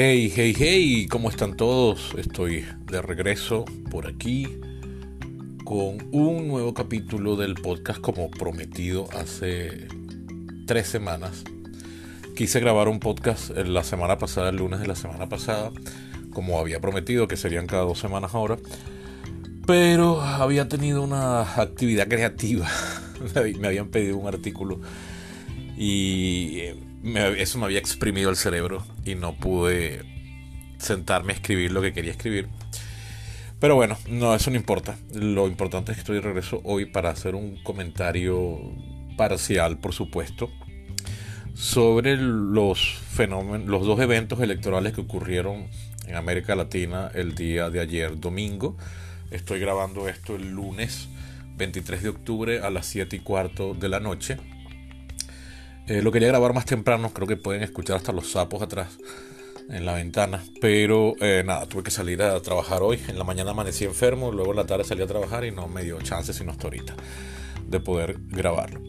Hey, hey, hey, ¿cómo están todos? Estoy de regreso por aquí con un nuevo capítulo del podcast como prometido hace tres semanas. Quise grabar un podcast la semana pasada, el lunes de la semana pasada, como había prometido, que serían cada dos semanas ahora. Pero había tenido una actividad creativa. Me habían pedido un artículo y eso me había exprimido el cerebro y no pude sentarme a escribir lo que quería escribir. Pero bueno, no, eso no importa. Lo importante es que estoy de regreso hoy para hacer un comentario parcial, por supuesto, sobre los fenómenos, los dos eventos electorales que ocurrieron en América Latina el día de ayer, domingo. Estoy grabando esto el lunes 23 de octubre a las 7 y cuarto de la noche. Eh, lo quería grabar más temprano, creo que pueden escuchar hasta los sapos atrás en la ventana. Pero eh, nada, tuve que salir a trabajar hoy. En la mañana amanecí enfermo, luego en la tarde salí a trabajar y no me dio chance, sino hasta ahorita, de poder grabarlo.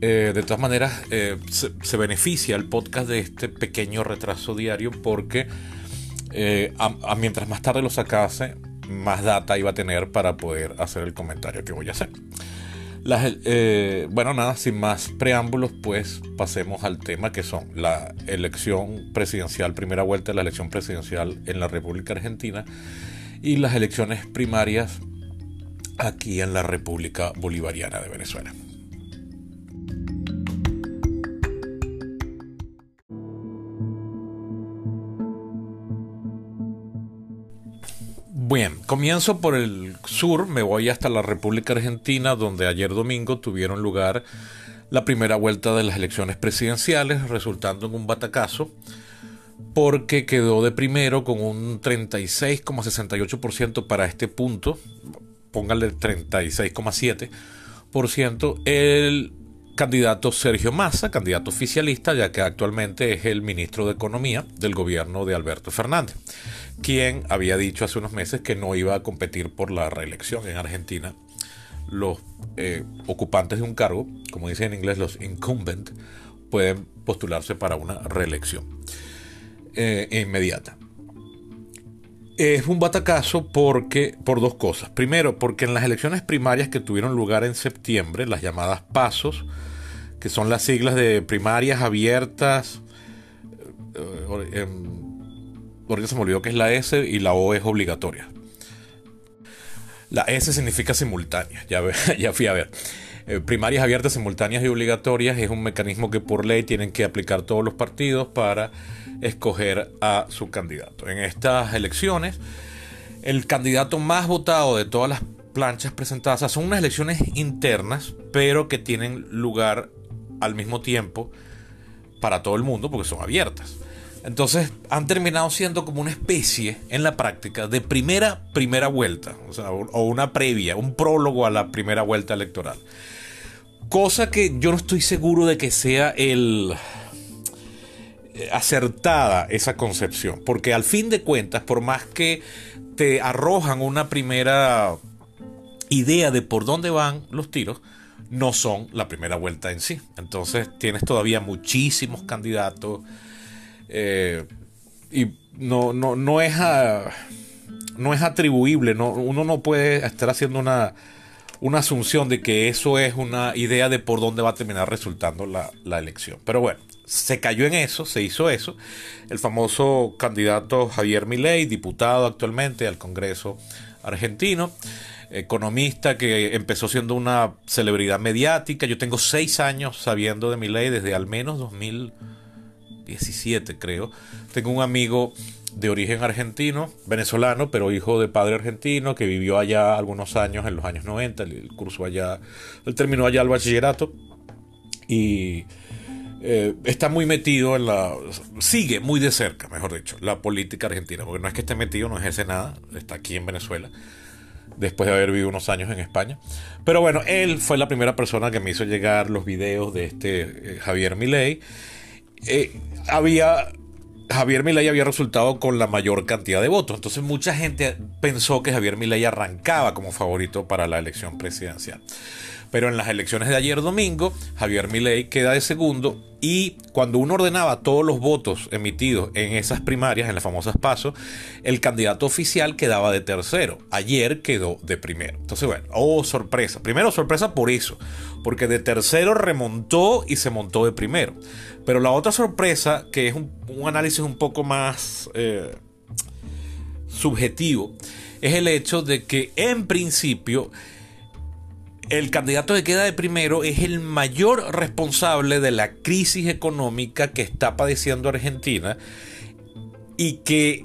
Eh, de todas maneras, se, beneficia el podcast de este pequeño retraso diario porque mientras más tarde lo sacase, más data iba a tener para poder hacer el comentario que voy a hacer. Eh, bueno, nada, sin más preámbulos, pues pasemos al tema que son la elección presidencial, primera vuelta de la elección presidencial en la República Argentina y las elecciones primarias aquí en la República Bolivariana de Venezuela. Bien, comienzo por el sur, me voy hasta la República Argentina, donde ayer domingo tuvieron lugar la primera vuelta de las elecciones presidenciales, resultando en un batacazo, porque quedó de primero con un 36,68% para este punto, póngale 36,7%, el candidato Sergio Massa, candidato oficialista, ya que actualmente es el ministro de Economía del gobierno de Alberto Fernández, quien había dicho hace unos meses que no iba a competir por la reelección en Argentina. Los eh, ocupantes de un cargo, como dicen en inglés los incumbent, pueden postularse para una reelección eh, inmediata. Es un batacazo porque, por dos cosas. Primero, porque en las elecciones primarias que tuvieron lugar en septiembre, las llamadas pasos, que son las siglas de primarias abiertas, eh, ahorita se me olvidó que es la S y la O es obligatoria. La S significa simultánea, ya, fui a ver. Eh, primarias abiertas, simultáneas y obligatorias es un mecanismo que por ley tienen que aplicar todos los partidos para escoger a su candidato. En estas elecciones, el candidato más votado de todas las planchas presentadas son unas elecciones internas, pero que tienen lugar al mismo tiempo para todo el mundo porque son abiertas. Entonces han terminado siendo como una especie en la práctica de primera primera vuelta, o, sea, o una previa, un prólogo a la primera vuelta electoral. Cosa que yo no estoy seguro de que sea el, eh, acertada esa concepción, porque al fin de cuentas, por más que te arrojan una primera idea de por dónde van los tiros, no son la primera vuelta en sí. Entonces tienes todavía muchísimos candidatos eh, y no, no, no, es no es atribuible, no, uno no puede estar haciendo una, una asunción de que eso es una idea de por dónde va a terminar resultando la, la elección. Pero bueno, se cayó en eso, se hizo eso. El famoso candidato Javier Milei, diputado actualmente al Congreso argentino, economista que empezó siendo una celebridad mediática. Yo tengo seis años sabiendo de Milei desde al menos 2017, creo. Tengo un amigo de origen argentino, venezolano, pero hijo de padre argentino, que vivió allá algunos años, en los años 90, el curso allá, él terminó allá el bachillerato y eh, está muy metido en la. sigue muy de cerca, mejor dicho, la política argentina. Porque no es que esté metido, no ejerce nada, está aquí en Venezuela, después de haber vivido unos años en España. Pero bueno, él fue la primera persona que me hizo llegar los videos de este eh, Javier Milei. Eh, había. Javier Milei había resultado con la mayor cantidad de votos. Entonces mucha gente pensó que Javier Milei arrancaba como favorito para la elección presidencial. Pero en las elecciones de ayer domingo, Javier Milei queda de segundo y cuando uno ordenaba todos los votos emitidos en esas primarias, en las famosas pasos, el candidato oficial quedaba de tercero. Ayer quedó de primero. Entonces, bueno, oh, sorpresa. Primero, sorpresa por eso, porque de tercero remontó y se montó de primero. Pero la otra sorpresa, que es un, análisis un poco más eh, subjetivo, es el hecho de que en principio el candidato que queda de primero es el mayor responsable de la crisis económica que está padeciendo Argentina y que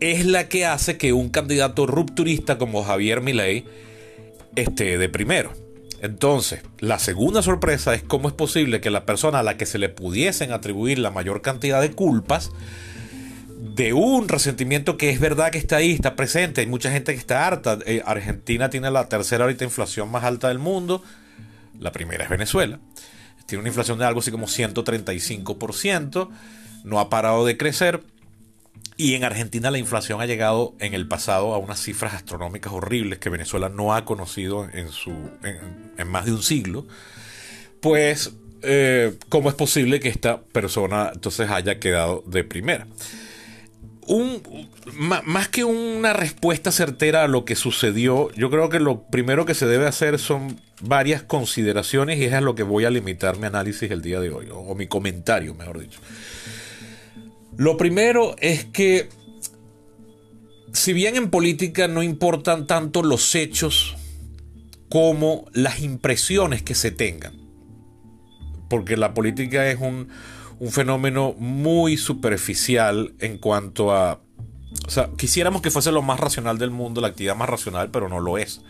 es la que hace que un candidato rupturista como Javier Milei esté de primero. Entonces, la segunda sorpresa es cómo es posible que la persona a la que se le pudiesen atribuir la mayor cantidad de culpas de un resentimiento que es verdad que está ahí, está presente. Hay mucha gente que está harta. Eh, Argentina tiene la tercera ahorita inflación más alta del mundo. La primera es Venezuela. Tiene una inflación de algo así como 135%. No ha parado de crecer. Y en Argentina la inflación ha llegado en el pasado a unas cifras astronómicas horribles que Venezuela no ha conocido en, su, en, más de un siglo. Pues, eh, ¿cómo es posible que esta persona entonces haya quedado de primera? Un, más que una respuesta certera a lo que sucedió, yo creo que lo primero que se debe hacer son varias consideraciones y es a lo que voy a limitar mi análisis el día de hoy, o, mi comentario, mejor dicho. Lo primero es que, si bien en política no importan tanto los hechos como las impresiones que se tengan, porque la política es un, un fenómeno muy superficial en cuanto a... O sea, quisiéramos que fuese lo más racional del mundo, la actividad más racional, pero no lo es.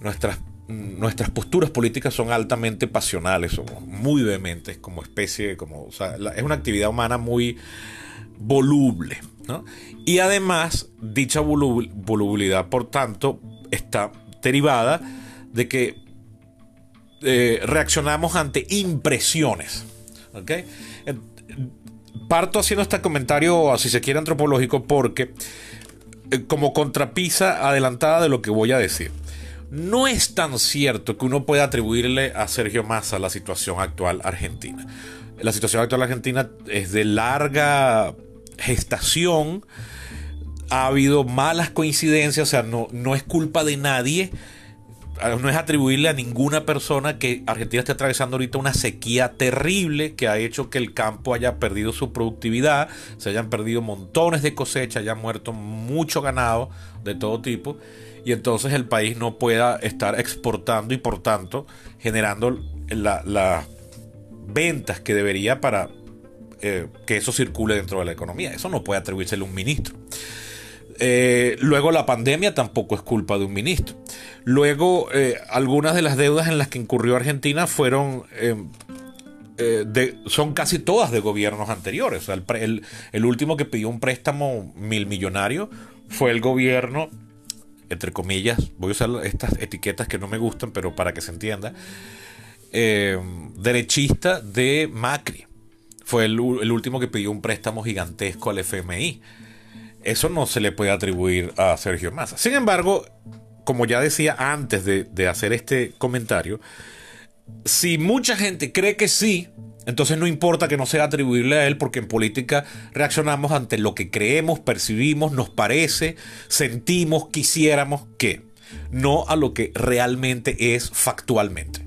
Nuestras, nuestras posturas políticas son altamente pasionales, somos muy vehementes como especie, como, o sea, es una actividad humana muy voluble. ¿no? Y además, dicha volubilidad, por tanto, está derivada de que eh, reaccionamos ante impresiones. ¿okay? Parto haciendo este comentario, si se quiere, antropológico, porque eh, como contrapisa adelantada de lo que voy a decir. No es tan cierto que uno pueda atribuirle a Sergio Massa la situación actual argentina. La situación actual argentina es de larga gestación. Ha habido malas coincidencias, o sea, no, no es culpa de nadie no es atribuirle a ninguna persona que Argentina esté atravesando ahorita una sequía terrible que ha hecho que el campo haya perdido su productividad, se hayan perdido montones de cosechas, haya muerto mucho ganado de todo tipo y entonces el país no pueda estar exportando y por tanto generando las ventas que debería para eh, que eso circule dentro de la economía. Eso no puede atribuírsele a un ministro. Eh, luego la pandemia tampoco es culpa de un ministro. Luego eh, algunas de las deudas en las que incurrió Argentina fueron... Eh, son casi todas de gobiernos anteriores. el, último que pidió un préstamo mil millonario fue el gobierno, entre comillas, voy a usar estas etiquetas que no me gustan, pero para que se entienda, derechista de Macri. Fue el último que pidió un préstamo gigantesco al FMI. Eso no se le puede atribuir a Sergio Massa. Sin embargo, como ya decía antes de, hacer este comentario, si mucha gente cree que sí, entonces no importa que no sea atribuible a él, porque en política reaccionamos ante lo que creemos, percibimos, nos parece, sentimos, quisiéramos que, no a lo que realmente es factualmente.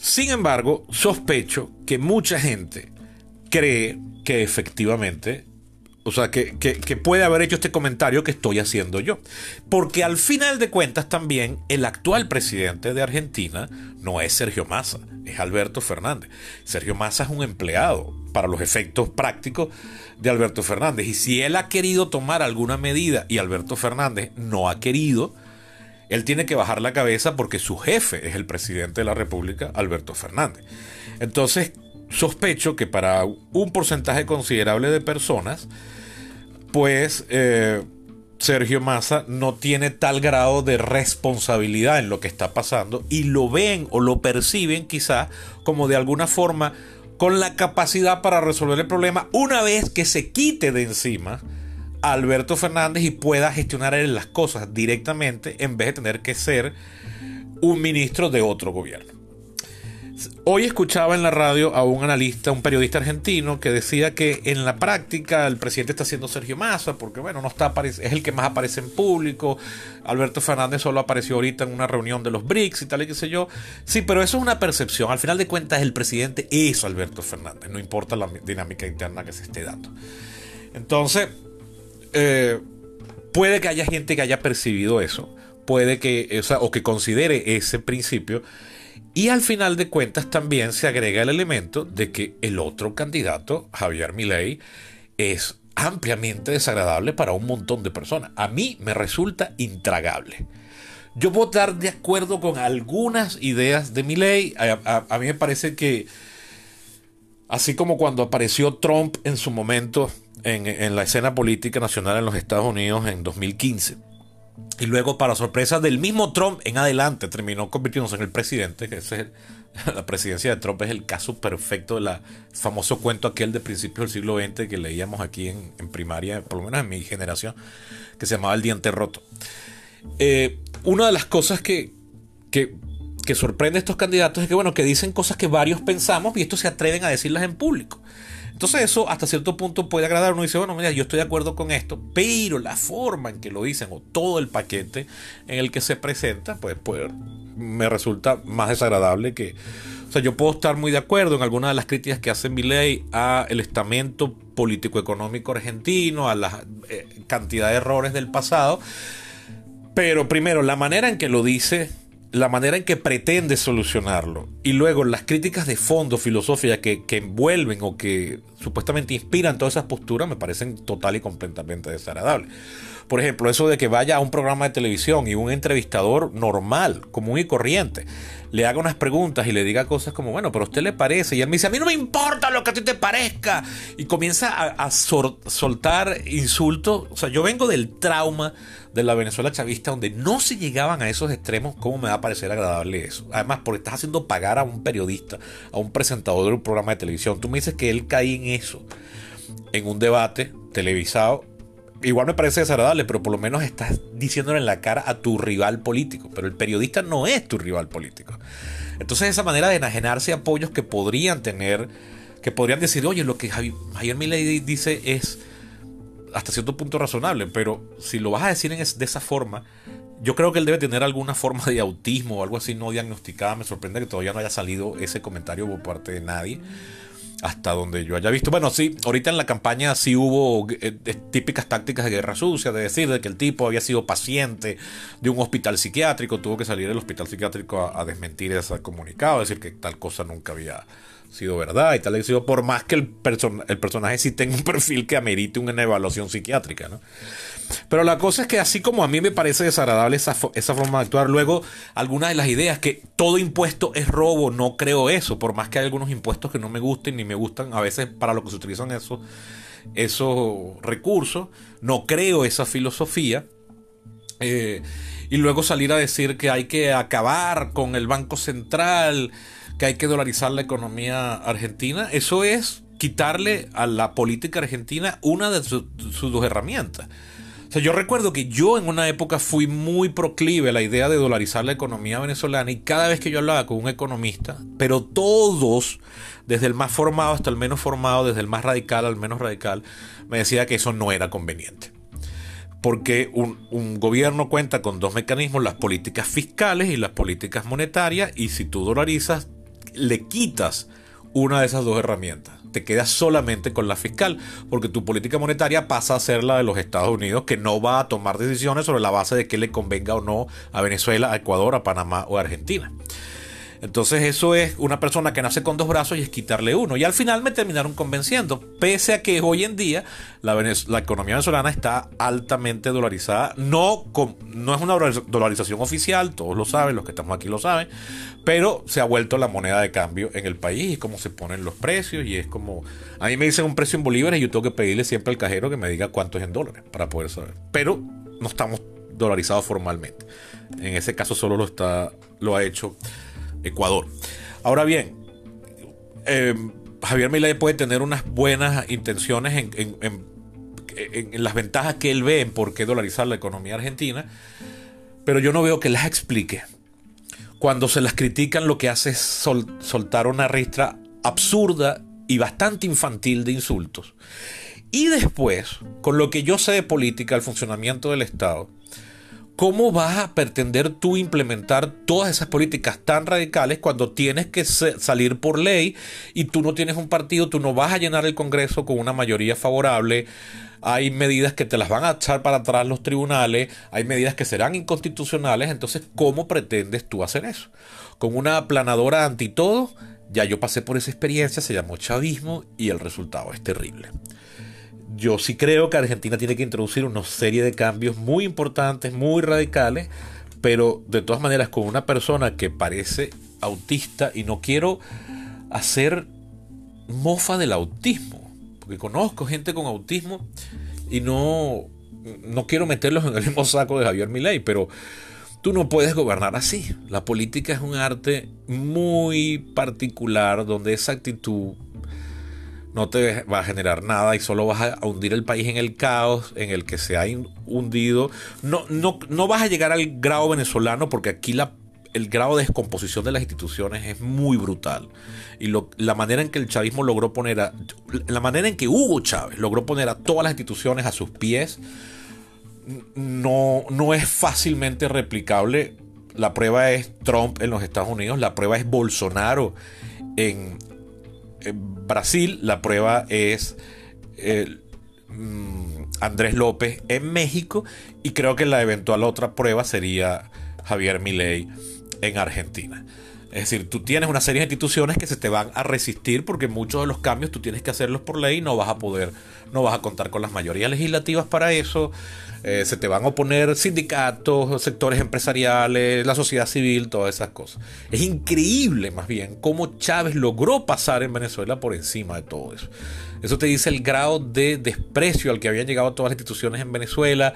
Sin embargo, sospecho que mucha gente cree que efectivamente o sea, que, puede haber hecho este comentario que estoy haciendo yo. Porque al final de cuentas también el actual presidente de Argentina no es Sergio Massa, es Alberto Fernández. Sergio Massa es un empleado para los efectos prácticos de Alberto Fernández. Y si él ha querido tomar alguna medida y Alberto Fernández no ha querido, él tiene que bajar la cabeza porque su jefe es el presidente de la República, Alberto Fernández. Entonces, sospecho que para un porcentaje considerable de personas, pues eh, Sergio Massa no tiene tal grado de responsabilidad en lo que está pasando y lo ven o lo perciben quizá como de alguna forma con la capacidad para resolver el problema una vez que se quite de encima a Alberto Fernández y pueda gestionar él las cosas directamente en vez de tener que ser un ministro de otro gobierno. Hoy escuchaba en la radio a un analista, un periodista argentino, que decía que en la práctica el presidente está siendo Sergio Massa, porque bueno, no está es el que más aparece en público. Alberto Fernández solo apareció ahorita en una reunión de los BRICS y tal y qué sé yo. Sí, pero eso es una percepción. Al final de cuentas, el presidente es Alberto Fernández, no importa la dinámica interna que se esté dando. Entonces, eh, puede que haya gente que haya percibido eso, puede que, o que considere ese principio y al final de cuentas también se agrega el elemento de que el otro candidato, Javier Milei, es ampliamente desagradable para un montón de personas. A mí me resulta intragable. Yo puedo estar de acuerdo con algunas ideas de Milei. A, a mí me parece que, así como cuando apareció Trump en su momento en, en la escena política nacional en los Estados Unidos en 2015, y luego, para sorpresa del mismo Trump, en adelante terminó convirtiéndose en el presidente, que es la presidencia de Trump es el caso perfecto del famoso cuento aquel de principios del siglo XX que leíamos aquí en, primaria, por lo menos en mi generación, que se llamaba El Diente Roto. Eh, una de las cosas que, que, sorprende a estos candidatos es que, bueno, que dicen cosas que varios pensamos y estos se atreven a decirlas en público. Entonces eso hasta cierto punto puede agradar. Uno dice, bueno, mira, yo estoy de acuerdo con esto, pero la forma en que lo dicen o todo el paquete en el que se presenta, pues, pues me resulta más desagradable que... O sea, yo puedo estar muy de acuerdo en algunas de las críticas que hace ley a el estamento político-económico argentino, a la eh, cantidad de errores del pasado, pero primero, la manera en que lo dice la manera en que pretende solucionarlo y luego las críticas de fondo filosóficas que, que, envuelven o que supuestamente inspiran todas esas posturas me parecen total y completamente desagradables. Por ejemplo, eso de que vaya a un programa de televisión y un entrevistador normal, común y corriente, le haga unas preguntas y le diga cosas como, bueno, pero a usted le parece. Y él me dice, a mí no me importa lo que a ti te parezca. Y comienza a, soltar insultos. O sea, yo vengo del trauma de la Venezuela chavista donde no se llegaban a esos extremos, ¿cómo me va a parecer agradable eso? Además, porque estás haciendo pagar a un periodista, a un presentador de un programa de televisión. Tú me dices que él cae en eso, en un debate televisado igual me parece desagradable, pero por lo menos estás diciéndole en la cara a tu rival político. Pero el periodista no es tu rival político. Entonces esa manera de enajenarse apoyos que podrían tener, que podrían decir, oye, lo que Javier Milei dice es hasta cierto punto razonable, pero si lo vas a decir de esa forma, yo creo que él debe tener alguna forma de autismo o algo así no diagnosticada. Me sorprende que todavía no haya salido ese comentario por parte de nadie hasta donde yo haya visto. Bueno, sí, ahorita en la campaña sí hubo eh, típicas tácticas de guerra sucia, de decir de que el tipo había sido paciente de un hospital psiquiátrico, tuvo que salir del hospital psiquiátrico a, desmentir ese comunicado, decir que tal cosa nunca había sido verdad y tal, sido por más que el, el personaje sí tenga un perfil que amerite una evaluación psiquiátrica, ¿no? Pero la cosa es que así como a mí me parece desagradable esa, esa forma de actuar, luego algunas de las ideas que todo impuesto es robo, no creo eso, por más que hay algunos impuestos que no me gusten ni me gustan a veces para lo que se utilizan esos, esos recursos, no creo esa filosofía. Eh, y luego salir a decir que hay que acabar con el Banco Central, que hay que dolarizar la economía argentina, eso es quitarle a la política argentina una de sus dos herramientas yo recuerdo que yo en una época fui muy proclive a la idea de dolarizar la economía venezolana y cada vez que yo hablaba con un economista, pero todos, desde el más formado hasta el menos formado, desde el más radical al menos radical, me decía que eso no era conveniente. Porque un, un gobierno cuenta con dos mecanismos, las políticas fiscales y las políticas monetarias, y si tú dolarizas, le quitas una de esas dos herramientas te quedas solamente con la fiscal, porque tu política monetaria pasa a ser la de los Estados Unidos, que no va a tomar decisiones sobre la base de que le convenga o no a Venezuela, a Ecuador, a Panamá o a Argentina. Entonces eso es una persona que nace con dos brazos y es quitarle uno. Y al final me terminaron convenciendo, pese a que hoy en día la, economía venezolana está altamente dolarizada. No, no es una dolarización oficial, todos lo saben, los que estamos aquí lo saben, pero se ha vuelto la moneda de cambio en el país y cómo se ponen los precios y es como... A mí me dicen un precio en bolívares y yo tengo que pedirle siempre al cajero que me diga cuánto es en dólares para poder saber. Pero no estamos dolarizados formalmente. En ese caso solo lo, está, lo ha hecho Ecuador. Ahora bien, eh, Javier Milei puede tener unas buenas intenciones en, en, las ventajas que él ve en por qué dolarizar la economía argentina, pero yo no veo que las explique. cuando se las critican lo que hace es soltar una ristra absurda y bastante infantil de insultos. Y después, con lo que yo sé de política, el funcionamiento del Estado, ¿cómo vas a pretender tú implementar todas esas políticas tan radicales cuando tienes que salir por ley y tú no tienes un partido, tú no vas a llenar el Congreso con una mayoría favorable? Hay medidas que te las van a echar para atrás los tribunales, hay medidas que serán inconstitucionales, entonces ¿cómo pretendes tú hacer eso? Con una aplanadora anti todo, ya yo pasé por esa experiencia, se llamó chavismo y el resultado es terrible yo sí creo que Argentina tiene que introducir una serie de cambios muy importantes, muy radicales, pero de todas maneras con una persona que parece autista y no quiero hacer mofa del autismo, porque conozco gente con autismo y no, no quiero meterlos en el mismo saco de Javier Milei, pero tú no puedes gobernar así. La política es un arte muy particular donde esa actitud no te va a generar nada y solo vas a hundir el país en el caos en el que se ha hundido. No, no, no vas a llegar al grado venezolano porque aquí la, el grado de descomposición de las instituciones es muy brutal. Y la manera en que el chavismo logró poner a. La manera en que Hugo Chávez logró poner a todas las instituciones a sus pies no, no es fácilmente replicable. La prueba es Trump en los Estados Unidos, la prueba es Bolsonaro en, Brasil, la prueba es mm, Andrés López en México y creo que la eventual otra prueba sería Javier Milei en Argentina. Es decir, tú tienes una serie de instituciones que se te van a resistir porque muchos de los cambios tú tienes que hacerlos por ley y no vas a poder, no vas a contar con las mayorías legislativas para eso. Eh, se te van a oponer sindicatos, sectores empresariales, la sociedad civil, todas esas cosas. Es increíble más bien cómo Chávez logró pasar en Venezuela por encima de todo eso. Eso te dice el grado de desprecio al que habían llegado todas las instituciones en Venezuela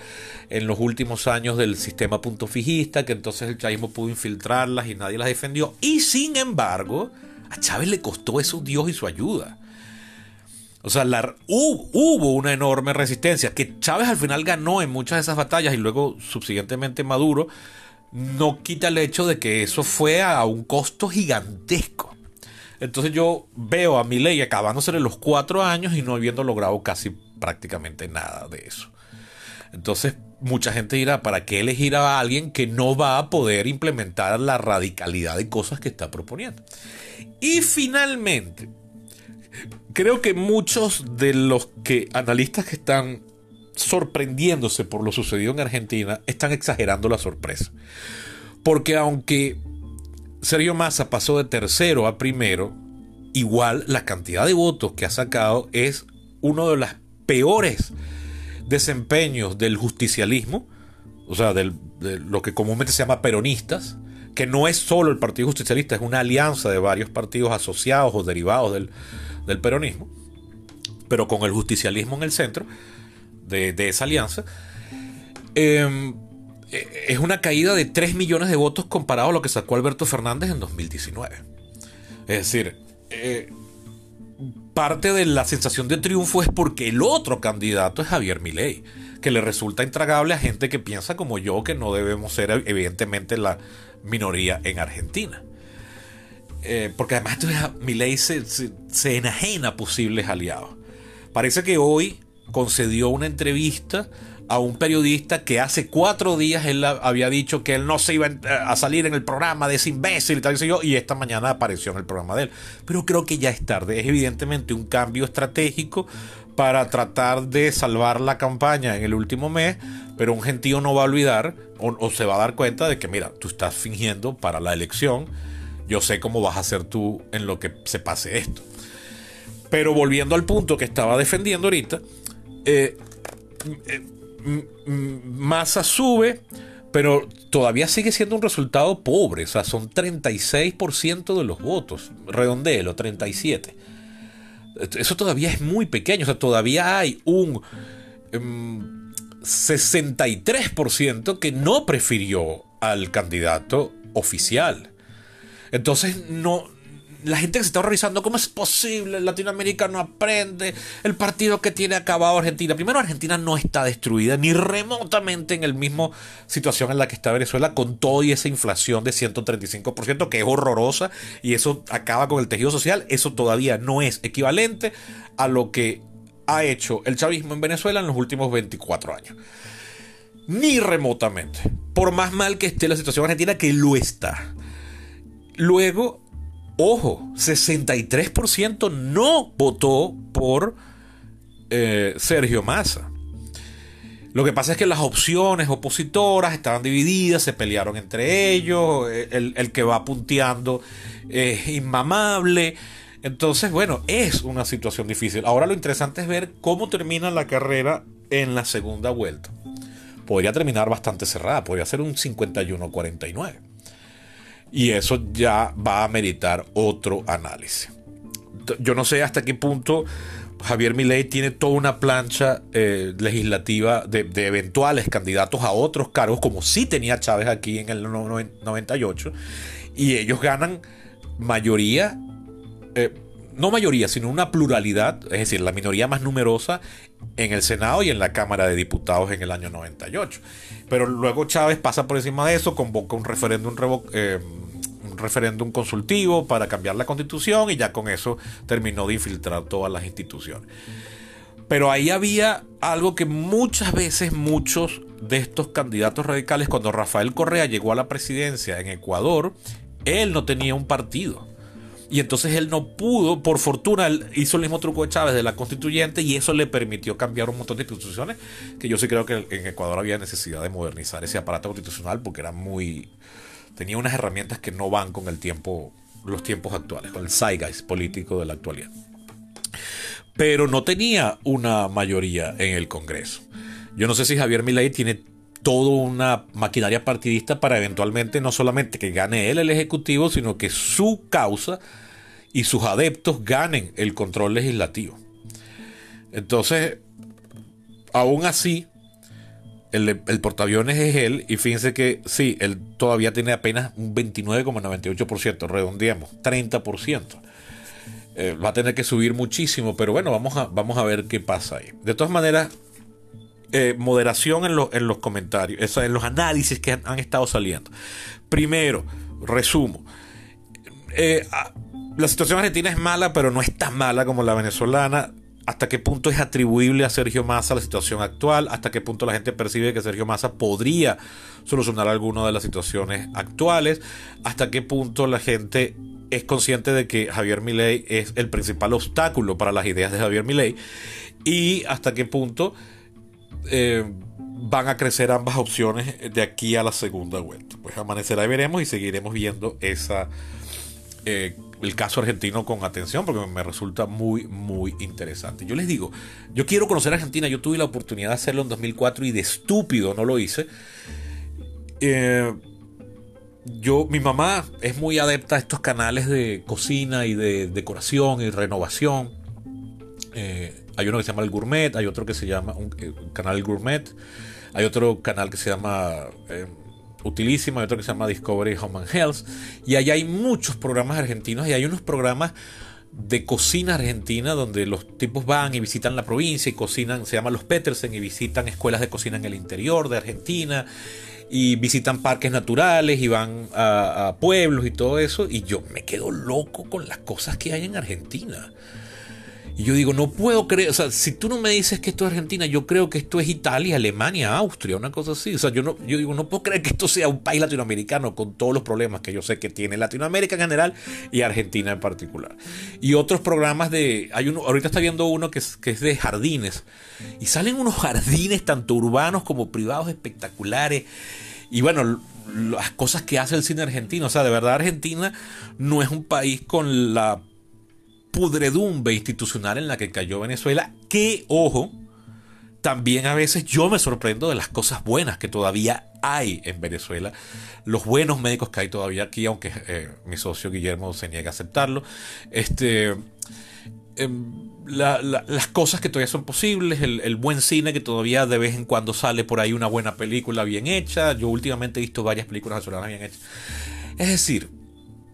en los últimos años del sistema punto fijista, que entonces el chavismo pudo infiltrarlas y nadie las defendió. Y sin embargo, a Chávez le costó eso Dios y su ayuda. O sea, hubo una enorme resistencia que Chávez al final ganó en muchas de esas batallas y luego subsiguientemente Maduro no quita el hecho de que eso fue a un costo gigantesco. Entonces yo veo a Milei acabándose los cuatro años y no habiendo logrado casi prácticamente nada de eso. Entonces mucha gente dirá, ¿para qué elegir a alguien que no va a poder implementar la radicalidad de cosas que está proponiendo? Y finalmente, creo que muchos de los que analistas que están sorprendiéndose por lo sucedido en Argentina están exagerando la sorpresa. Porque aunque Sergio Massa pasó de tercero a primero, igual la cantidad de votos que ha sacado es uno de los peores desempeños del justicialismo, o sea, de lo que comúnmente se llama peronistas, que no es solo el Partido Justicialista, es una alianza de varios partidos asociados o derivados del, peronismo, pero con el justicialismo en el centro de, esa alianza, em, es una caída de 3 millones de votos comparado a lo que sacó Alberto Fernández en 2019. Es decir, eh, parte de la sensación de triunfo es porque el otro candidato es Javier Milei, que le resulta intragable a gente que piensa como yo que no debemos ser evidentemente la minoría en Argentina. Eh, porque además mi ley se, se, enajena a posibles aliados. Parece que hoy concedió una entrevista a un periodista que hace cuatro días él había dicho que él no se iba a salir en el programa de ese imbécil y tal, y, yo, y esta mañana apareció en el programa de él. Pero creo que ya es tarde. Es evidentemente un cambio estratégico para tratar de salvar la campaña en el último mes, pero un gentío no va a olvidar o se va a dar cuenta de que, mira, tú estás fingiendo para la elección yo sé cómo vas a hacer tú en lo que se pase esto. Pero volviendo al punto que estaba defendiendo ahorita, eh, eh Massa sube, pero todavía sigue siendo un resultado pobre. O sea, son 36% de los votos. Redondelo, 37. Eso todavía es muy pequeño. O sea, todavía hay un 63% em, que no prefirió al candidato oficial. Entonces no, la gente que se está horrorizando, ¿cómo es posible? El latinoamericano aprende, el partido que tiene acabado Argentina. Primero, Argentina no está destruida ni remotamente en el mismo situación en la que está Venezuela, con toda esa inflación de 135%, que es horrorosa, y eso acaba con el tejido social. Eso todavía no es equivalente a lo que ha hecho el chavismo en Venezuela en los últimos 24 años. Ni remotamente. Por más mal que esté la situación argentina, que lo está. Luego, ojo, 63% no votó por eh, Sergio Massa. Lo que pasa es que las opciones opositoras estaban divididas, se pelearon entre ellos, el, el que va punteando es inmamable. Entonces, bueno, es una situación difícil. Ahora lo interesante es ver cómo termina la carrera en la segunda vuelta. Podría terminar bastante cerrada, podría ser un 51-49. Y eso ya va a meritar otro análisis. Yo no sé hasta qué punto Javier Milei tiene toda una plancha eh, legislativa de, eventuales candidatos a otros cargos, como sí tenía Chávez aquí en el 98, y ellos ganan mayoría, eh, no mayoría, sino una pluralidad, es decir, la minoría más numerosa en el Senado y en la Cámara de Diputados en el año 98. Pero luego Chávez pasa por encima de eso, convoca un referéndum, eh, un referéndum consultivo para cambiar la constitución y ya con eso terminó de infiltrar todas las instituciones. Pero ahí había algo que muchas veces muchos de estos candidatos radicales, cuando Rafael Correa llegó a la presidencia en Ecuador, él no tenía un partido. Y entonces él no pudo, por fortuna, él hizo el mismo truco de Chávez de la constituyente y eso le permitió cambiar un montón de instituciones, que yo sí creo que en Ecuador había necesidad de modernizar ese aparato constitucional porque era muy... tenía unas herramientas que no van con el tiempo, los tiempos actuales, con el zeitgeist político de la actualidad. Pero no tenía una mayoría en el Congreso. Yo no sé si Javier Milei tiene toda una maquinaria partidista para eventualmente no solamente que gane él el Ejecutivo, sino que su causa y sus adeptos ganen el control legislativo. Entonces, aún así, el, el, portaaviones es él, y fíjense que sí, él todavía tiene apenas un 29,98%, redondeamos, 30%. Eh, va a tener que subir muchísimo, pero bueno, vamos a, vamos a ver qué pasa ahí. De todas maneras, eh, moderación en, en, los comentarios, en los análisis que han, estado saliendo. Primero, resumo. Eh, la situación argentina es mala, pero no es tan mala como la venezolana. ¿Hasta qué punto es atribuible a Sergio Massa la situación actual? ¿Hasta qué punto la gente percibe que Sergio Massa podría solucionar alguna de las situaciones actuales? ¿Hasta qué punto la gente es consciente de que Javier Milei es el principal obstáculo para las ideas de Javier Milei? ¿Y hasta qué punto eh, van a crecer ambas opciones de aquí a la segunda vuelta. Pues amanecerá y veremos y seguiremos viendo esa eh, el caso argentino con atención porque me resulta muy muy interesante. Yo les digo, yo quiero conocer a Argentina, yo tuve la oportunidad de hacerlo en 2004 y de estúpido no lo hice. Eh, yo, mi mamá es muy adepta a estos canales de cocina y de decoración y renovación. Hay uno que se llama El Gourmet, hay otro que se llama un, eh, canal Gourmet, hay otro canal que se llama eh, Utilísimo, hay otro que se llama Discovery Home and Health. Y ahí hay muchos programas argentinos y hay unos programas de cocina argentina donde los tipos van y visitan la provincia y cocinan, se llama Los Petersen y visitan escuelas de cocina en el interior de Argentina y visitan parques naturales y van a pueblos y todo eso y yo me quedo loco con las cosas que hay en Argentina. Y yo digo, no puedo creer, o sea, si tú no me dices que esto es Argentina, yo creo que esto es Italia, Alemania, Austria, una cosa así. O sea, yo, no, yo digo, no puedo creer que esto sea un país latinoamericano con todos los problemas que yo sé que tiene Latinoamérica en general y Argentina en particular. Y otros programas de, hay uno, ahorita está viendo uno que es, que es de jardines. Y salen unos jardines tanto urbanos como privados espectaculares. Y bueno, las cosas que hace el cine argentino. O sea, de verdad Argentina no es un país con la pudredumbre institucional en la que cayó Venezuela, que, ojo, también a veces yo me sorprendo de las cosas buenas que todavía hay en Venezuela, los buenos médicos que hay todavía aquí, aunque eh, mi socio Guillermo se niega a aceptarlo, este, em, las cosas que todavía son posibles, el, el, buen cine que todavía de vez en cuando sale por ahí una buena película bien hecha, yo últimamente he visto varias películas venezolanas bien hechas, es decir,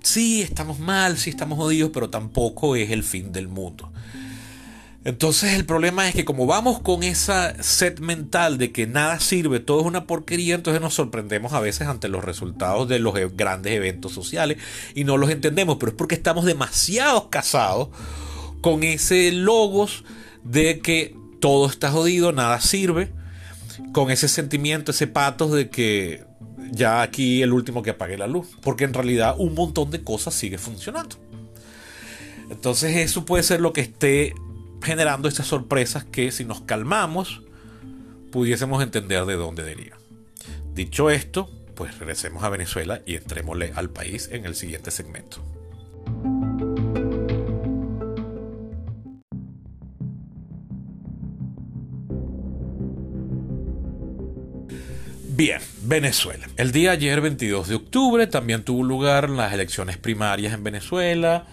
sí, estamos mal, sí estamos jodidos, pero tampoco es el fin del mundo. Entonces el problema es que como vamos con esa set mental de que nada sirve, todo es una porquería, entonces nos sorprendemos a veces ante los resultados de los e, grandes eventos sociales y no los entendemos, pero es porque estamos demasiado casados con ese logos de que todo está jodido, nada sirve, con ese sentimiento, ese patos de que ya aquí el último que apague la luz, porque en realidad un montón de cosas sigue funcionando. Entonces eso puede ser lo que esté generando estas sorpresas que si nos calmamos pudiésemos entender de dónde deriva. Dicho esto, pues regresemos a Venezuela y entrémosle al país en el siguiente segmento. Bien, Venezuela. El día ayer, 22 de octubre, también tuvo lugar las elecciones primarias en Venezuela.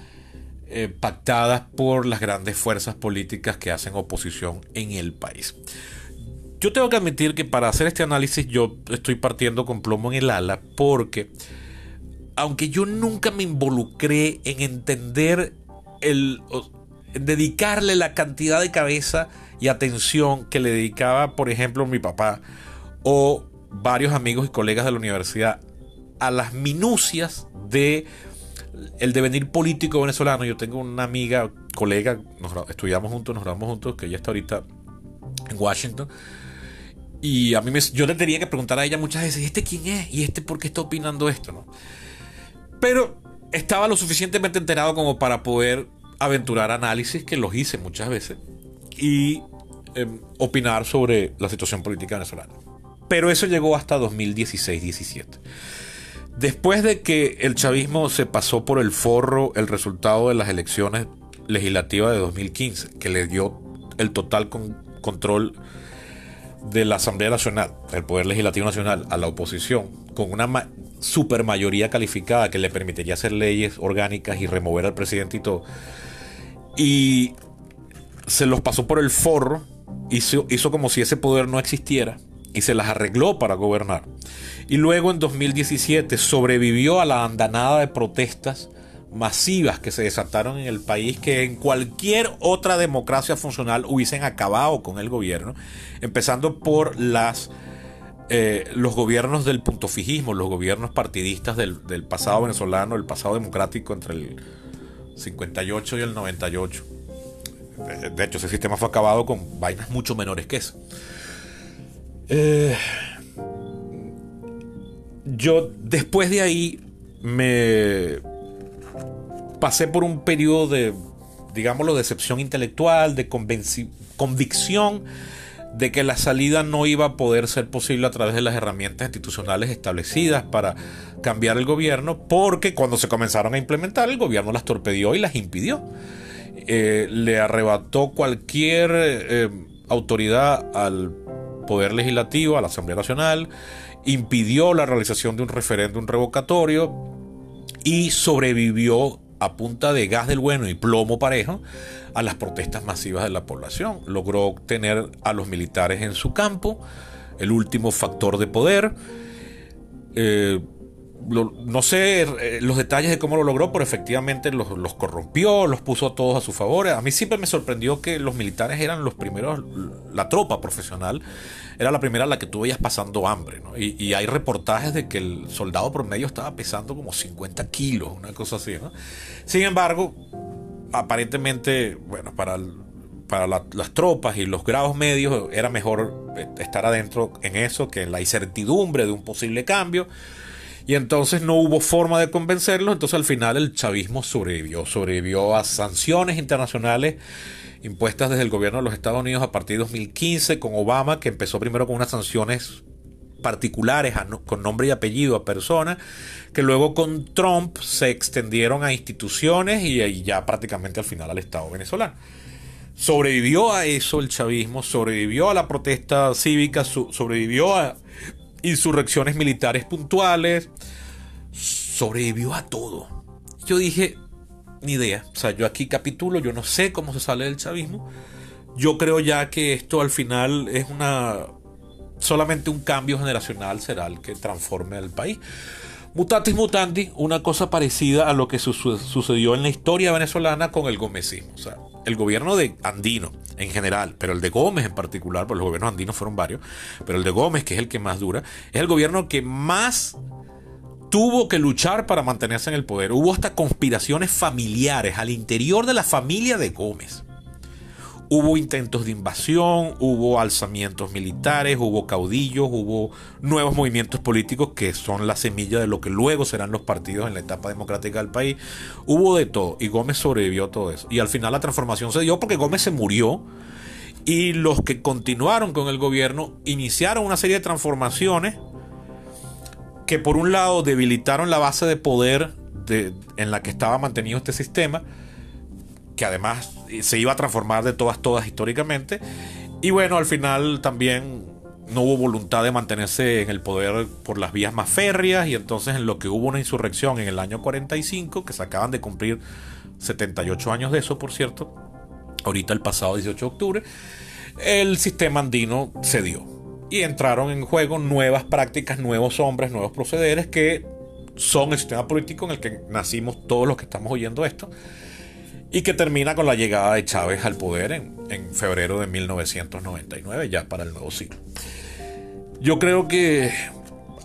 Eh, pactadas por las grandes fuerzas políticas que hacen oposición en el país. Yo tengo que admitir que para hacer este análisis yo estoy partiendo con plomo en el ala porque aunque yo nunca me involucré en entender el en dedicarle la cantidad de cabeza y atención que le dedicaba, por ejemplo, mi papá o varios amigos y colegas de la universidad a las minucias de el devenir político venezolano. Yo tengo una amiga, colega, nos estudiamos juntos, nos grabamos juntos, que ella está ahorita en Washington. Y a mí me, yo le tenía que preguntar a ella muchas veces, ¿y este quién es? ¿Y este por qué está opinando esto? ¿no? Pero estaba lo suficientemente enterado como para poder aventurar análisis, que los hice muchas veces, y em, opinar sobre la situación política venezolana. Pero eso llegó hasta 2016-17. Después de que el chavismo se pasó por el forro el resultado de las elecciones legislativas de 2015, que le dio el total control de la Asamblea Nacional, el Poder Legislativo Nacional, a la oposición, con una super mayoría calificada que le permitiría hacer leyes orgánicas y remover al presidente y todo. Y se los pasó por el forro, hizo, hizo como si ese poder no existiera y se las arregló para gobernar. Y luego en 2017 sobrevivió a la andanada de protestas masivas que se desataron en el país que en cualquier otra democracia funcional hubiesen acabado con el gobierno, empezando por las eh, los gobiernos del puntofijismo, los gobiernos partidistas del, del, pasado venezolano, el pasado democrático entre el 58 y el 98. De hecho, ese sistema fue acabado con vainas mucho menores que eso. Eh, yo después de ahí me pasé por un periodo de, digámoslo, decepción intelectual, de convicción de que la salida no iba a poder ser posible a través de las herramientas institucionales establecidas para cambiar el gobierno, porque cuando se comenzaron a implementar el gobierno las torpedió y las impidió. Eh, le arrebató cualquier eh, autoridad al Poder Legislativo, a la Asamblea Nacional, impidió la realización de un referéndum revocatorio y sobrevivió a punta de gas del bueno y plomo parejo a las protestas masivas de la población. Logró tener a los militares en su campo, el último factor de poder. Eh, no sé eh, los detalles de cómo lo logró, pero efectivamente los, corrompió, los puso a todos a su favor. A mí siempre me sorprendió que los militares eran los primeros, la tropa profesional era la primera a la que tú veías pasando hambre. Y, hay reportajes de que el soldado promedio estaba pesando como 50 kilos, una cosa así. Sin embargo, aparentemente, bueno, para, para las tropas y los grados medios era mejor eh, estar adentro en eso que en la incertidumbre de un posible cambio. Y entonces no hubo forma de convencerlos, entonces al final el chavismo sobrevivió, sobrevivió a sanciones internacionales impuestas desde el gobierno de los Estados Unidos a partir de 2015 con Obama, que empezó primero con unas sanciones particulares con nombre y apellido a personas, que luego con Trump se extendieron a instituciones y, y ya prácticamente al final al Estado venezolano. Sobrevivió a eso el chavismo, sobrevivió a la protesta cívica, sobrevivió a insurrecciones militares puntuales, sobrevivió a todo. Yo dije, ni idea, o sea, yo aquí capitulo, yo no sé cómo se sale del chavismo. Yo creo ya que esto al final es una solamente un cambio generacional será el que transforme al país. Mutatis mutandi, una cosa parecida a lo que sucedió en la historia venezolana con el gomecismo. O sea, el gobierno de Andino en general, pero el de Gómez en particular, porque los gobiernos andinos fueron varios, pero el de Gómez, que es el que más dura, es el gobierno que más tuvo que luchar para mantenerse en el poder. Hubo hasta conspiraciones familiares al interior de la familia de Gómez. Hubo intentos de invasión, hubo alzamientos militares, hubo caudillos, hubo nuevos movimientos políticos que son la semilla de lo que luego serán los partidos en la etapa democrática del país. Hubo de todo y Gómez sobrevivió a todo eso. Y al final la transformación se dio porque Gómez se murió y los que continuaron con el gobierno iniciaron una serie de transformaciones que por un lado debilitaron la base de poder en la que estaba mantenido este sistema que además se iba a transformar de todas, todas históricamente. Y bueno, al final también no hubo voluntad de mantenerse en el poder por las vías más férreas y entonces en lo que hubo una insurrección en el año 45, que se acaban de cumplir 78 años de eso, por cierto, ahorita el pasado 18 de octubre, el sistema andino cedió y entraron en juego nuevas prácticas, nuevos hombres, nuevos procederes que son el sistema político en el que nacimos todos los que estamos oyendo esto y que termina con la llegada de Chávez al poder en, febrero de 1999, ya para el nuevo siglo. Yo creo que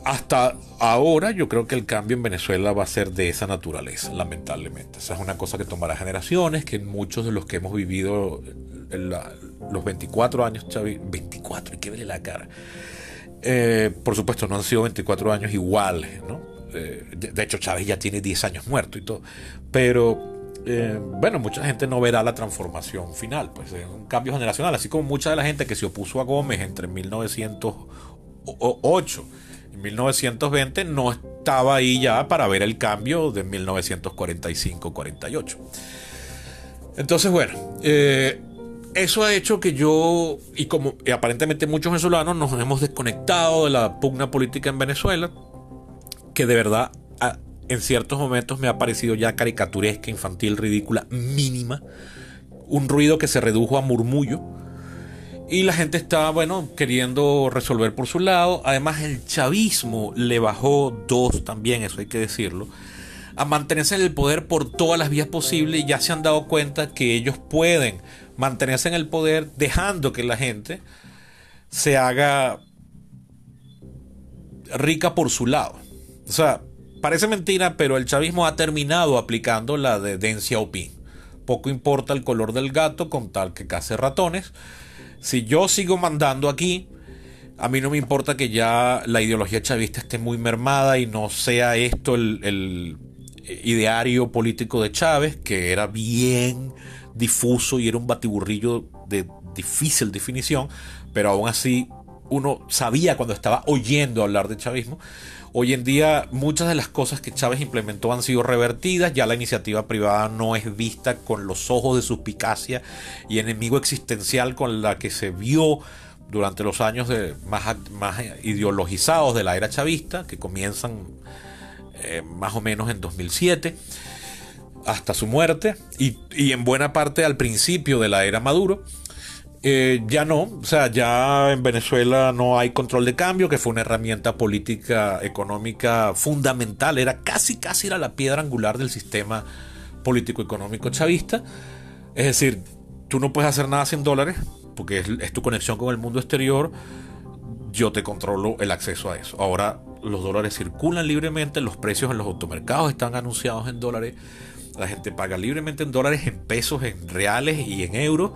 hasta ahora yo creo que el cambio en Venezuela va a ser de esa naturaleza, lamentablemente. Esa es una cosa que tomará generaciones, que muchos de los que hemos vivido los 24 años, Chávez, 24, y que verle la cara. Eh, por supuesto, no han sido 24 años iguales, ¿no? Eh, de, hecho, Chávez ya tiene 10 años muerto y todo. Pero eh, bueno, mucha gente no verá la transformación final, pues es un cambio generacional, así como mucha de la gente que se opuso a Gómez entre 1908 y 1920 no estaba ahí ya para ver el cambio de 1945-48. Entonces, bueno, eh, eso ha hecho que yo, y como aparentemente muchos venezolanos, nos hemos desconectado de la pugna política en Venezuela, que de verdad en ciertos momentos me ha parecido ya caricaturesca, infantil, ridícula, mínima. Un ruido que se redujo a murmullo. Y la gente está, bueno, queriendo resolver por su lado. Además, el chavismo le bajó dos también, eso hay que decirlo. A mantenerse en el poder por todas las vías posibles. Y ya se han dado cuenta que ellos pueden mantenerse en el poder dejando que la gente se haga rica por su lado. O sea, Parece mentira, pero el chavismo ha terminado aplicando la de Deng Xiaoping. Poco importa el color del gato con tal que case ratones. Si yo sigo mandando aquí, a mí no me importa que ya la ideología chavista esté muy mermada y no sea esto el, el ideario político de Chávez, que era bien difuso y era un batiburrillo de difícil definición, pero aún así uno sabía cuando estaba oyendo hablar de chavismo. Hoy en día muchas de las cosas que Chávez implementó han sido revertidas, ya la iniciativa privada no es vista con los ojos de suspicacia y enemigo existencial con la que se vio durante los años más, ideologizados de la era chavista, que comienzan eh, más o menos en 2007 hasta su muerte y en buena parte al principio de la era Maduro. Eh, ya no, o sea, ya en Venezuela no hay control de cambio, que fue una herramienta política económica fundamental, era casi, casi era la piedra angular del sistema político económico chavista. Es decir, tú no puedes hacer nada sin dólares, porque es, tu conexión con el mundo exterior, yo te controlo el acceso a eso. Ahora los dólares circulan libremente, los precios en los automercados están anunciados en dólares, la gente paga libremente en dólares, en pesos, en reales y en euros.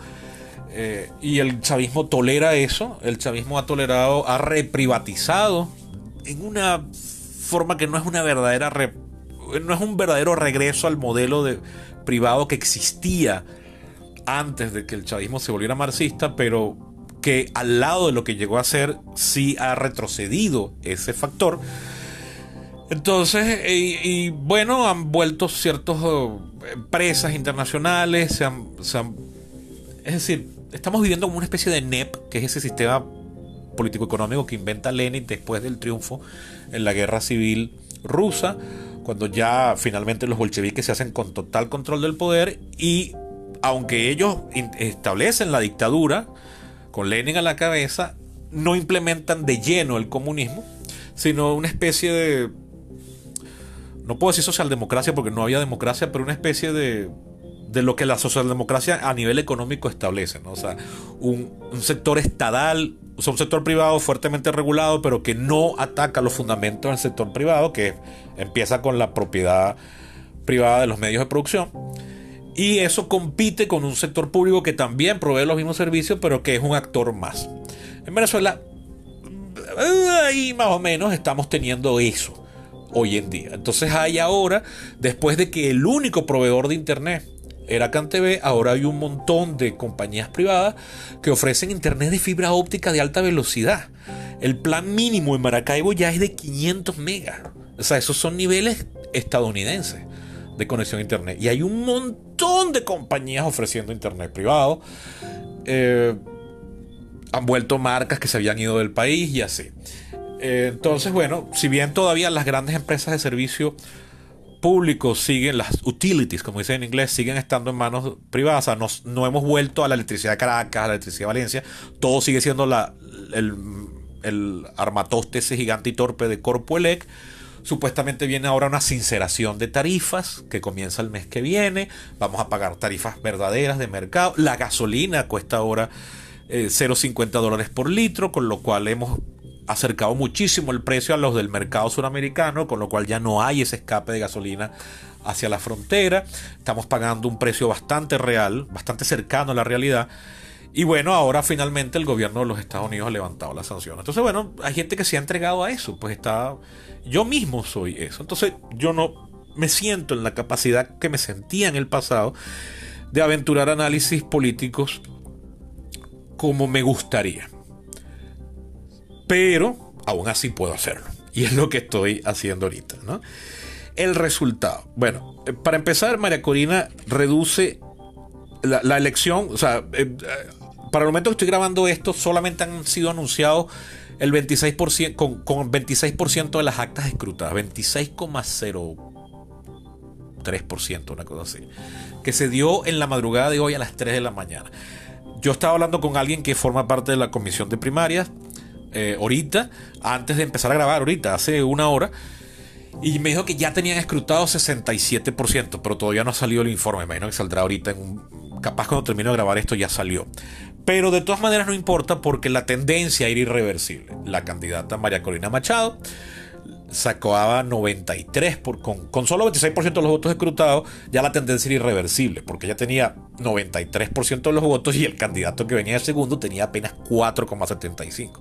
Eh, y el chavismo tolera eso. El chavismo ha tolerado, ha reprivatizado en una forma que no es una verdadera no es un verdadero regreso al modelo de privado que existía antes de que el chavismo se volviera marxista, pero que al lado de lo que llegó a ser sí ha retrocedido ese factor. Entonces, y, bueno, han vuelto ciertas eh, empresas internacionales, se han, es decir, estamos viviendo como una especie de NEP, que es ese sistema político-económico que inventa Lenin después del triunfo en la guerra civil rusa, cuando ya finalmente los bolcheviques se hacen con total control del poder y aunque ellos establecen la dictadura con Lenin a la cabeza, no implementan de lleno el comunismo, sino una especie de no puedo decir socialdemocracia porque no había democracia, pero una especie de, de lo que la socialdemocracia a nivel económico establece, ¿no? O sea, un, sector estadal, o sea, un sector privado fuertemente regulado, pero que no ataca los fundamentos del sector privado, que empieza con la propiedad privada de los medios de producción. Y eso compite con un sector público que también provee los mismos servicios, pero que es un actor más. En Venezuela, ahí más o menos estamos teniendo eso hoy en día. Entonces hay ahora, después de que el único proveedor de Internet era CanTV, ahora hay un montón de compañías privadas que ofrecen Internet de fibra óptica de alta velocidad. El plan mínimo en Maracaibo ya es de 500 megas. O sea, esos son niveles estadounidenses de conexión a Internet. Y hay un montón de compañías ofreciendo Internet privado. Eh, han vuelto marcas que se habían ido del país y así. Eh, entonces, bueno, si bien todavía las grandes empresas de servicio públicos siguen, las utilities, como dicen en inglés, siguen estando en manos privadas. O sea, no, hemos vuelto a la electricidad de Caracas, a la electricidad de Valencia. Todo sigue siendo la, el, el armatoste ese gigante y torpe de Corpoelec. Supuestamente viene ahora una sinceración de tarifas que comienza el mes que viene. Vamos a pagar tarifas verdaderas de mercado. La gasolina cuesta ahora 0,50 eh, dólares por litro, con lo cual hemos acercado muchísimo el precio a los del mercado suramericano, con lo cual ya no hay ese escape de gasolina hacia la frontera. Estamos pagando un precio bastante real, bastante cercano a la realidad. Y bueno, ahora finalmente el gobierno de los Estados Unidos ha levantado la sanción. Entonces, bueno, hay gente que se ha entregado a eso, pues está... Yo mismo soy eso. Entonces, yo no me siento en la capacidad que me sentía en el pasado de aventurar análisis políticos como me gustaría. Pero, aún así puedo hacerlo. Y es lo que estoy haciendo ahorita, ¿no? El resultado. Bueno, eh, para empezar, María Corina reduce la, elección, o sea, eh, para el momento que estoy grabando esto, solamente han sido anunciados el 26%, con, con 26% de las actas escrutadas, 26,03%, una cosa así, que se dio en la madrugada de hoy a las 3 de la mañana. Yo estaba hablando con alguien que forma parte de la comisión de primarias, eh, ahorita, antes de empezar a grabar, ahorita, hace una hora, y me dijo que ya tenían escrutado 67%, pero todavía no ha salido el informe. Me imagino que saldrá ahorita. Capaz cuando termine de grabar esto ya salió. Pero de todas maneras no importa porque la tendencia era irreversible. La candidata María Corina Machado sacaba 93 por, con, con solo 26% de los votos escrutados, ya la tendencia era irreversible, porque ya tenía 93% de los votos y el candidato que venía de segundo tenía apenas 4,75.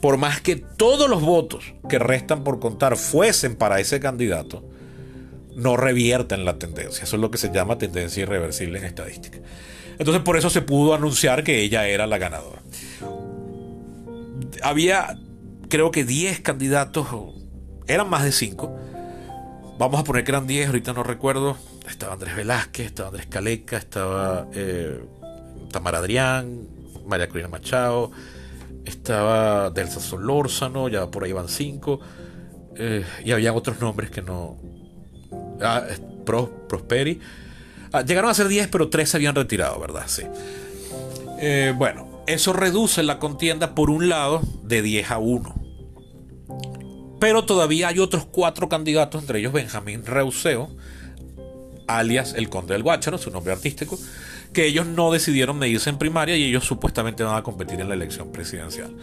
Por más que todos los votos que restan por contar fuesen para ese candidato, no revierten la tendencia. Eso es lo que se llama tendencia irreversible en estadística. Entonces por eso se pudo anunciar que ella era la ganadora. Había creo que 10 candidatos, eran más de 5. Vamos a poner que eran 10, ahorita no recuerdo. Estaba Andrés Velázquez, estaba Andrés Caleca, estaba eh, Tamara Adrián, María Corina Machado, estaba Delsa Solórzano, ya por ahí van 5. Eh, y había otros nombres que no. Ah, Prosperi. Ah, llegaron a ser 10, pero 3 se habían retirado, ¿verdad? Sí. Eh, bueno, eso reduce la contienda por un lado de 10 a 1. Pero todavía hay otros cuatro candidatos, entre ellos Benjamín Reuseo, alias el Conde del Guácharo, su nombre artístico, que ellos no decidieron medirse en primaria y ellos supuestamente van a competir en la elección presidencial.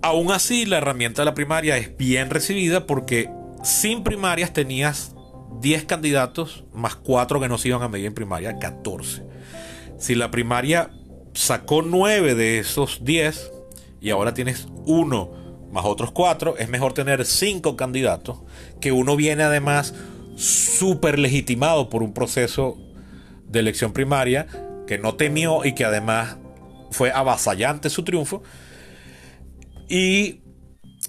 Aún así, la herramienta de la primaria es bien recibida porque sin primarias tenías 10 candidatos más 4 que no se iban a medir en primaria, 14. Si la primaria sacó 9 de esos 10 y ahora tienes uno más otros 4, es mejor tener 5 candidatos, que uno viene además súper legitimado por un proceso de elección primaria que no temió y que además fue avasallante su triunfo. Y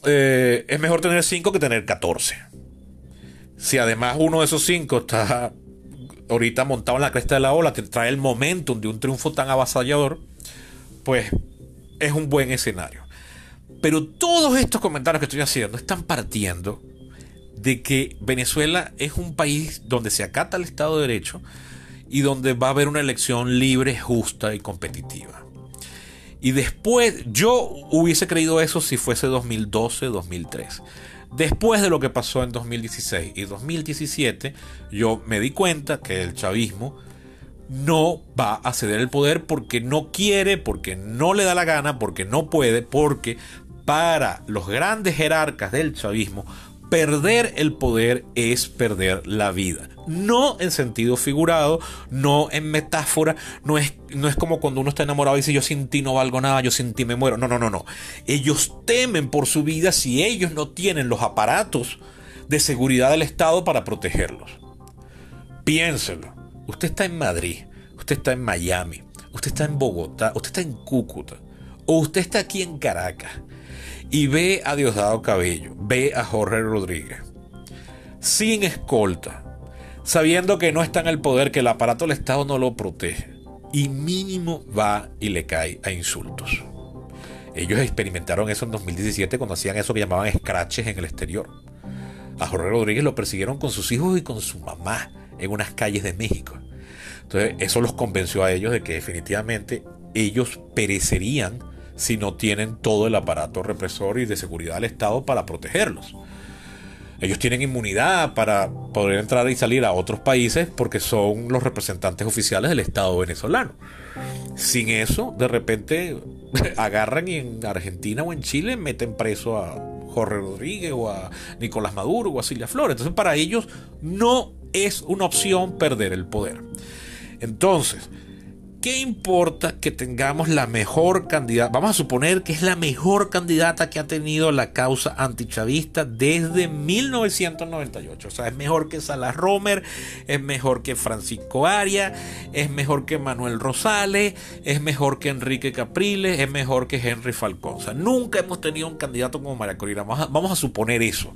eh, es mejor tener 5 que tener 14. Si además uno de esos 5 está ahorita montado en la cresta de la ola, que trae el momentum de un triunfo tan avasallador, pues es un buen escenario. Pero todos estos comentarios que estoy haciendo están partiendo de que Venezuela es un país donde se acata el Estado de Derecho y donde va a haber una elección libre, justa y competitiva. Y después, yo hubiese creído eso si fuese 2012, 2003. Después de lo que pasó en 2016 y 2017, yo me di cuenta que el chavismo no va a ceder el poder porque no quiere, porque no le da la gana, porque no puede, porque para los grandes jerarcas del chavismo, perder el poder es perder la vida. No en sentido figurado, no en metáfora, no es, no es como cuando uno está enamorado y dice yo sin ti no valgo nada, yo sin ti me muero. No, no, no, no. Ellos temen por su vida si ellos no tienen los aparatos de seguridad del Estado para protegerlos. Piénselo. Usted está en Madrid, usted está en Miami, usted está en Bogotá, usted está en Cúcuta, o usted está aquí en Caracas y ve a Diosdado Cabello, ve a Jorge Rodríguez, sin escolta, sabiendo que no está en el poder, que el aparato del Estado no lo protege, y mínimo va y le cae a insultos. Ellos experimentaron eso en 2017 cuando hacían eso que llamaban escraches en el exterior. A Jorge Rodríguez lo persiguieron con sus hijos y con su mamá en unas calles de México. Entonces eso los convenció a ellos de que definitivamente ellos perecerían si no tienen todo el aparato represor y de seguridad del Estado para protegerlos. Ellos tienen inmunidad para poder entrar y salir a otros países porque son los representantes oficiales del Estado venezolano. Sin eso, de repente agarran y en Argentina o en Chile meten preso a Jorge Rodríguez o a Nicolás Maduro o a Silvia Flores. Entonces para ellos no es una opción perder el poder. Entonces, ¿qué importa que tengamos la mejor candidata? Vamos a suponer que es la mejor candidata que ha tenido la causa antichavista desde 1998. O sea, es mejor que Salas Romer, es mejor que Francisco Aria, es mejor que Manuel Rosales, es mejor que Enrique Capriles, es mejor que Henry Falcón. O sea, nunca hemos tenido un candidato como María Corina. Vamos a suponer eso.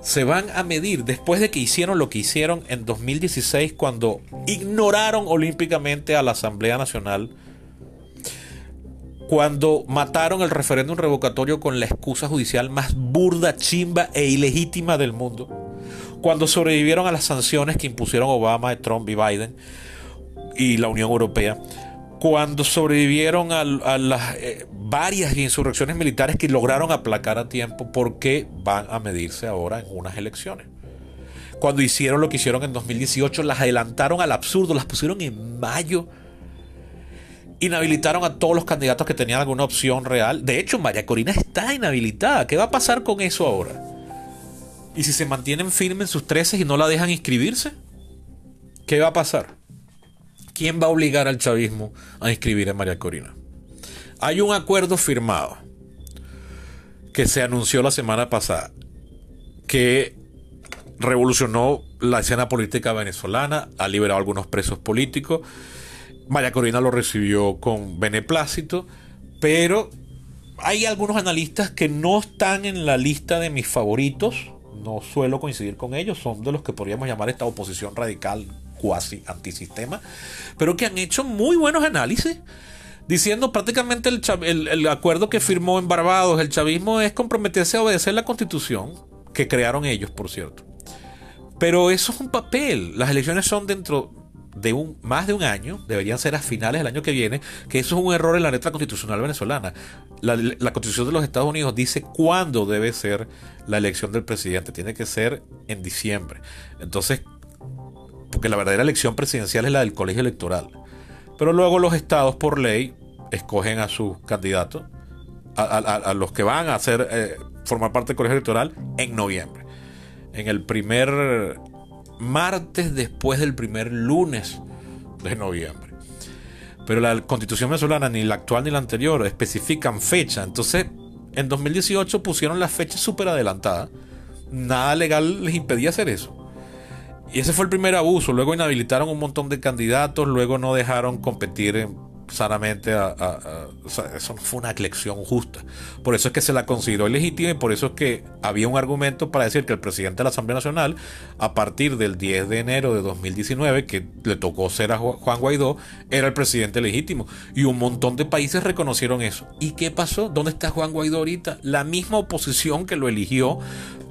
Se van a medir después de que hicieron lo que hicieron en 2016 cuando ignoraron olímpicamente a la Asamblea Nacional, cuando mataron el referéndum revocatorio con la excusa judicial más burda, chimba e ilegítima del mundo, cuando sobrevivieron a las sanciones que impusieron Obama, Trump y Biden y la Unión Europea, cuando sobrevivieron a, las eh, varias insurrecciones militares que lograron aplacar a tiempo, ¿por qué van a medirse ahora en unas elecciones? Cuando hicieron lo que hicieron en 2018, las adelantaron al absurdo, las pusieron en mayo, inhabilitaron a todos los candidatos que tenían alguna opción real. De hecho, María Corina está inhabilitada. ¿Qué va a pasar con eso ahora? ¿Y si se mantienen firmes en sus 13 y no la dejan inscribirse? ¿Qué va a pasar? ¿Quién va a obligar al chavismo a inscribir a María Corina? Hay un acuerdo firmado que se anunció la semana pasada que revolucionó la escena política venezolana, ha liberado a algunos presos políticos. María Corina lo recibió con beneplácito, pero hay algunos analistas que no están en la lista de mis favoritos, no suelo coincidir con ellos, son de los que podríamos llamar esta oposición radical cuasi antisistema, pero que han hecho muy buenos análisis diciendo prácticamente el, acuerdo que firmó en Barbados el chavismo es comprometerse a obedecer la constitución que crearon ellos, por cierto. Pero eso es un papel. Las elecciones son dentro de un más de un año, deberían ser a finales del año que viene, que eso es un error en la letra constitucional venezolana. La, la constitución de los Estados Unidos dice cuándo debe ser la elección del presidente, tiene que ser en diciembre. Entonces, porque la verdadera elección presidencial es la del colegio electoral. Pero luego los estados por ley escogen a sus candidatos, a, los que van a hacer, eh, formar parte del colegio electoral en noviembre. En el primer martes después del primer lunes de noviembre. Pero la constitución venezolana, ni la actual ni la anterior, especifican fecha. Entonces, en 2018 pusieron la fecha súper adelantada. Nada legal les impedía hacer eso. Y ese fue el primer abuso. Luego inhabilitaron un montón de candidatos, luego no dejaron competir sanamente a, eso no fue una elección justa. Por eso es que se la consideró ilegítima y por eso es que había un argumento para decir que el presidente de la Asamblea Nacional, a partir del 10 de enero de 2019, que le tocó ser a Juan Guaidó, era el presidente legítimo. Y un montón de países reconocieron eso. ¿Y qué pasó? ¿Dónde está Juan Guaidó ahorita? La misma oposición que lo eligió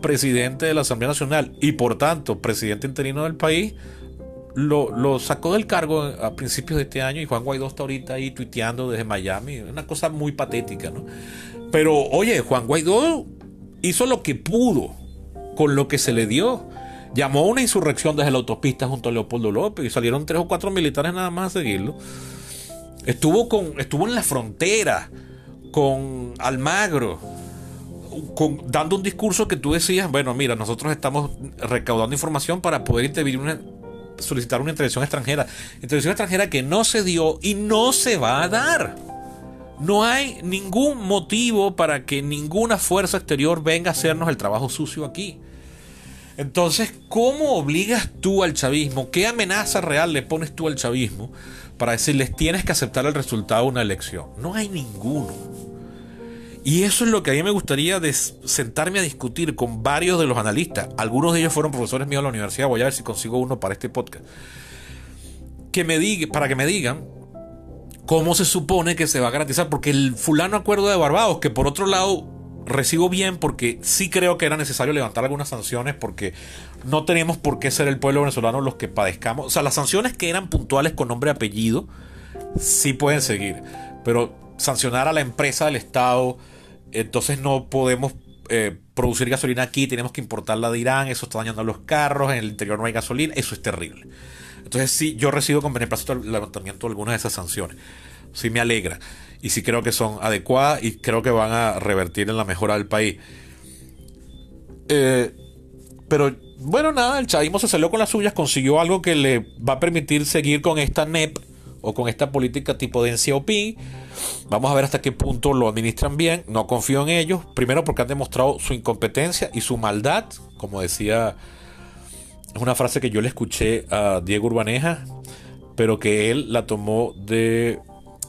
presidente de la Asamblea Nacional y por tanto presidente interino del país, lo, sacó del cargo a principios de este año y Juan Guaidó está ahorita ahí tuiteando desde Miami. Una cosa muy patética, ¿no? Pero oye, Juan Guaidó hizo lo que pudo con lo que se le dio. Llamó a una insurrección desde la autopista junto a Leopoldo López y salieron tres o cuatro militares nada más a seguirlo. Estuvo, con, estuvo en la frontera con Almagro, dando un discurso que tú decías, bueno, mira, nosotros estamos recaudando información para poder intervenir solicitar una intervención extranjera. Intervención extranjera que no se dio y no se va a dar. No hay ningún motivo para que ninguna fuerza exterior venga a hacernos el trabajo sucio aquí. Entonces, ¿cómo obligas tú al chavismo? ¿Qué amenaza real le pones tú al chavismo para decirles tienes que aceptar el resultado de una elección? No hay ninguno. Y eso es lo que a mí me gustaría sentarme a discutir con varios de los analistas. Algunos de ellos fueron profesores míos de la universidad. Voy a ver si consigo uno para este podcast. Que me diga, para que me digan cómo se supone que se va a garantizar. Porque el fulano acuerdo de Barbados, que por otro lado recibo bien porque sí creo que era necesario levantar algunas sanciones porque no teníamos por qué ser el pueblo venezolano los que padezcamos. O sea, las sanciones que eran puntuales con nombre y apellido sí pueden seguir. Pero sancionar a la empresa del Estado, entonces no podemos eh, producir gasolina aquí, tenemos que importarla de Irán, eso está dañando los carros, en el interior no hay gasolina, eso es terrible. Entonces sí, yo recibo con beneplácito el levantamiento de algunas de esas sanciones. Sí me alegra y sí creo que son adecuadas y creo que van a revertir en la mejora del país. Eh, pero bueno, nada, el chavismo se salió con las suyas, consiguió algo que le va a permitir seguir con esta NEP o con esta política tipo de NCOP. Vamos a ver hasta qué punto lo administran bien. No confío en ellos. Primero porque han demostrado su incompetencia y su maldad. Como decía, es una frase que yo le escuché a Diego Urbaneja, pero que él la tomó de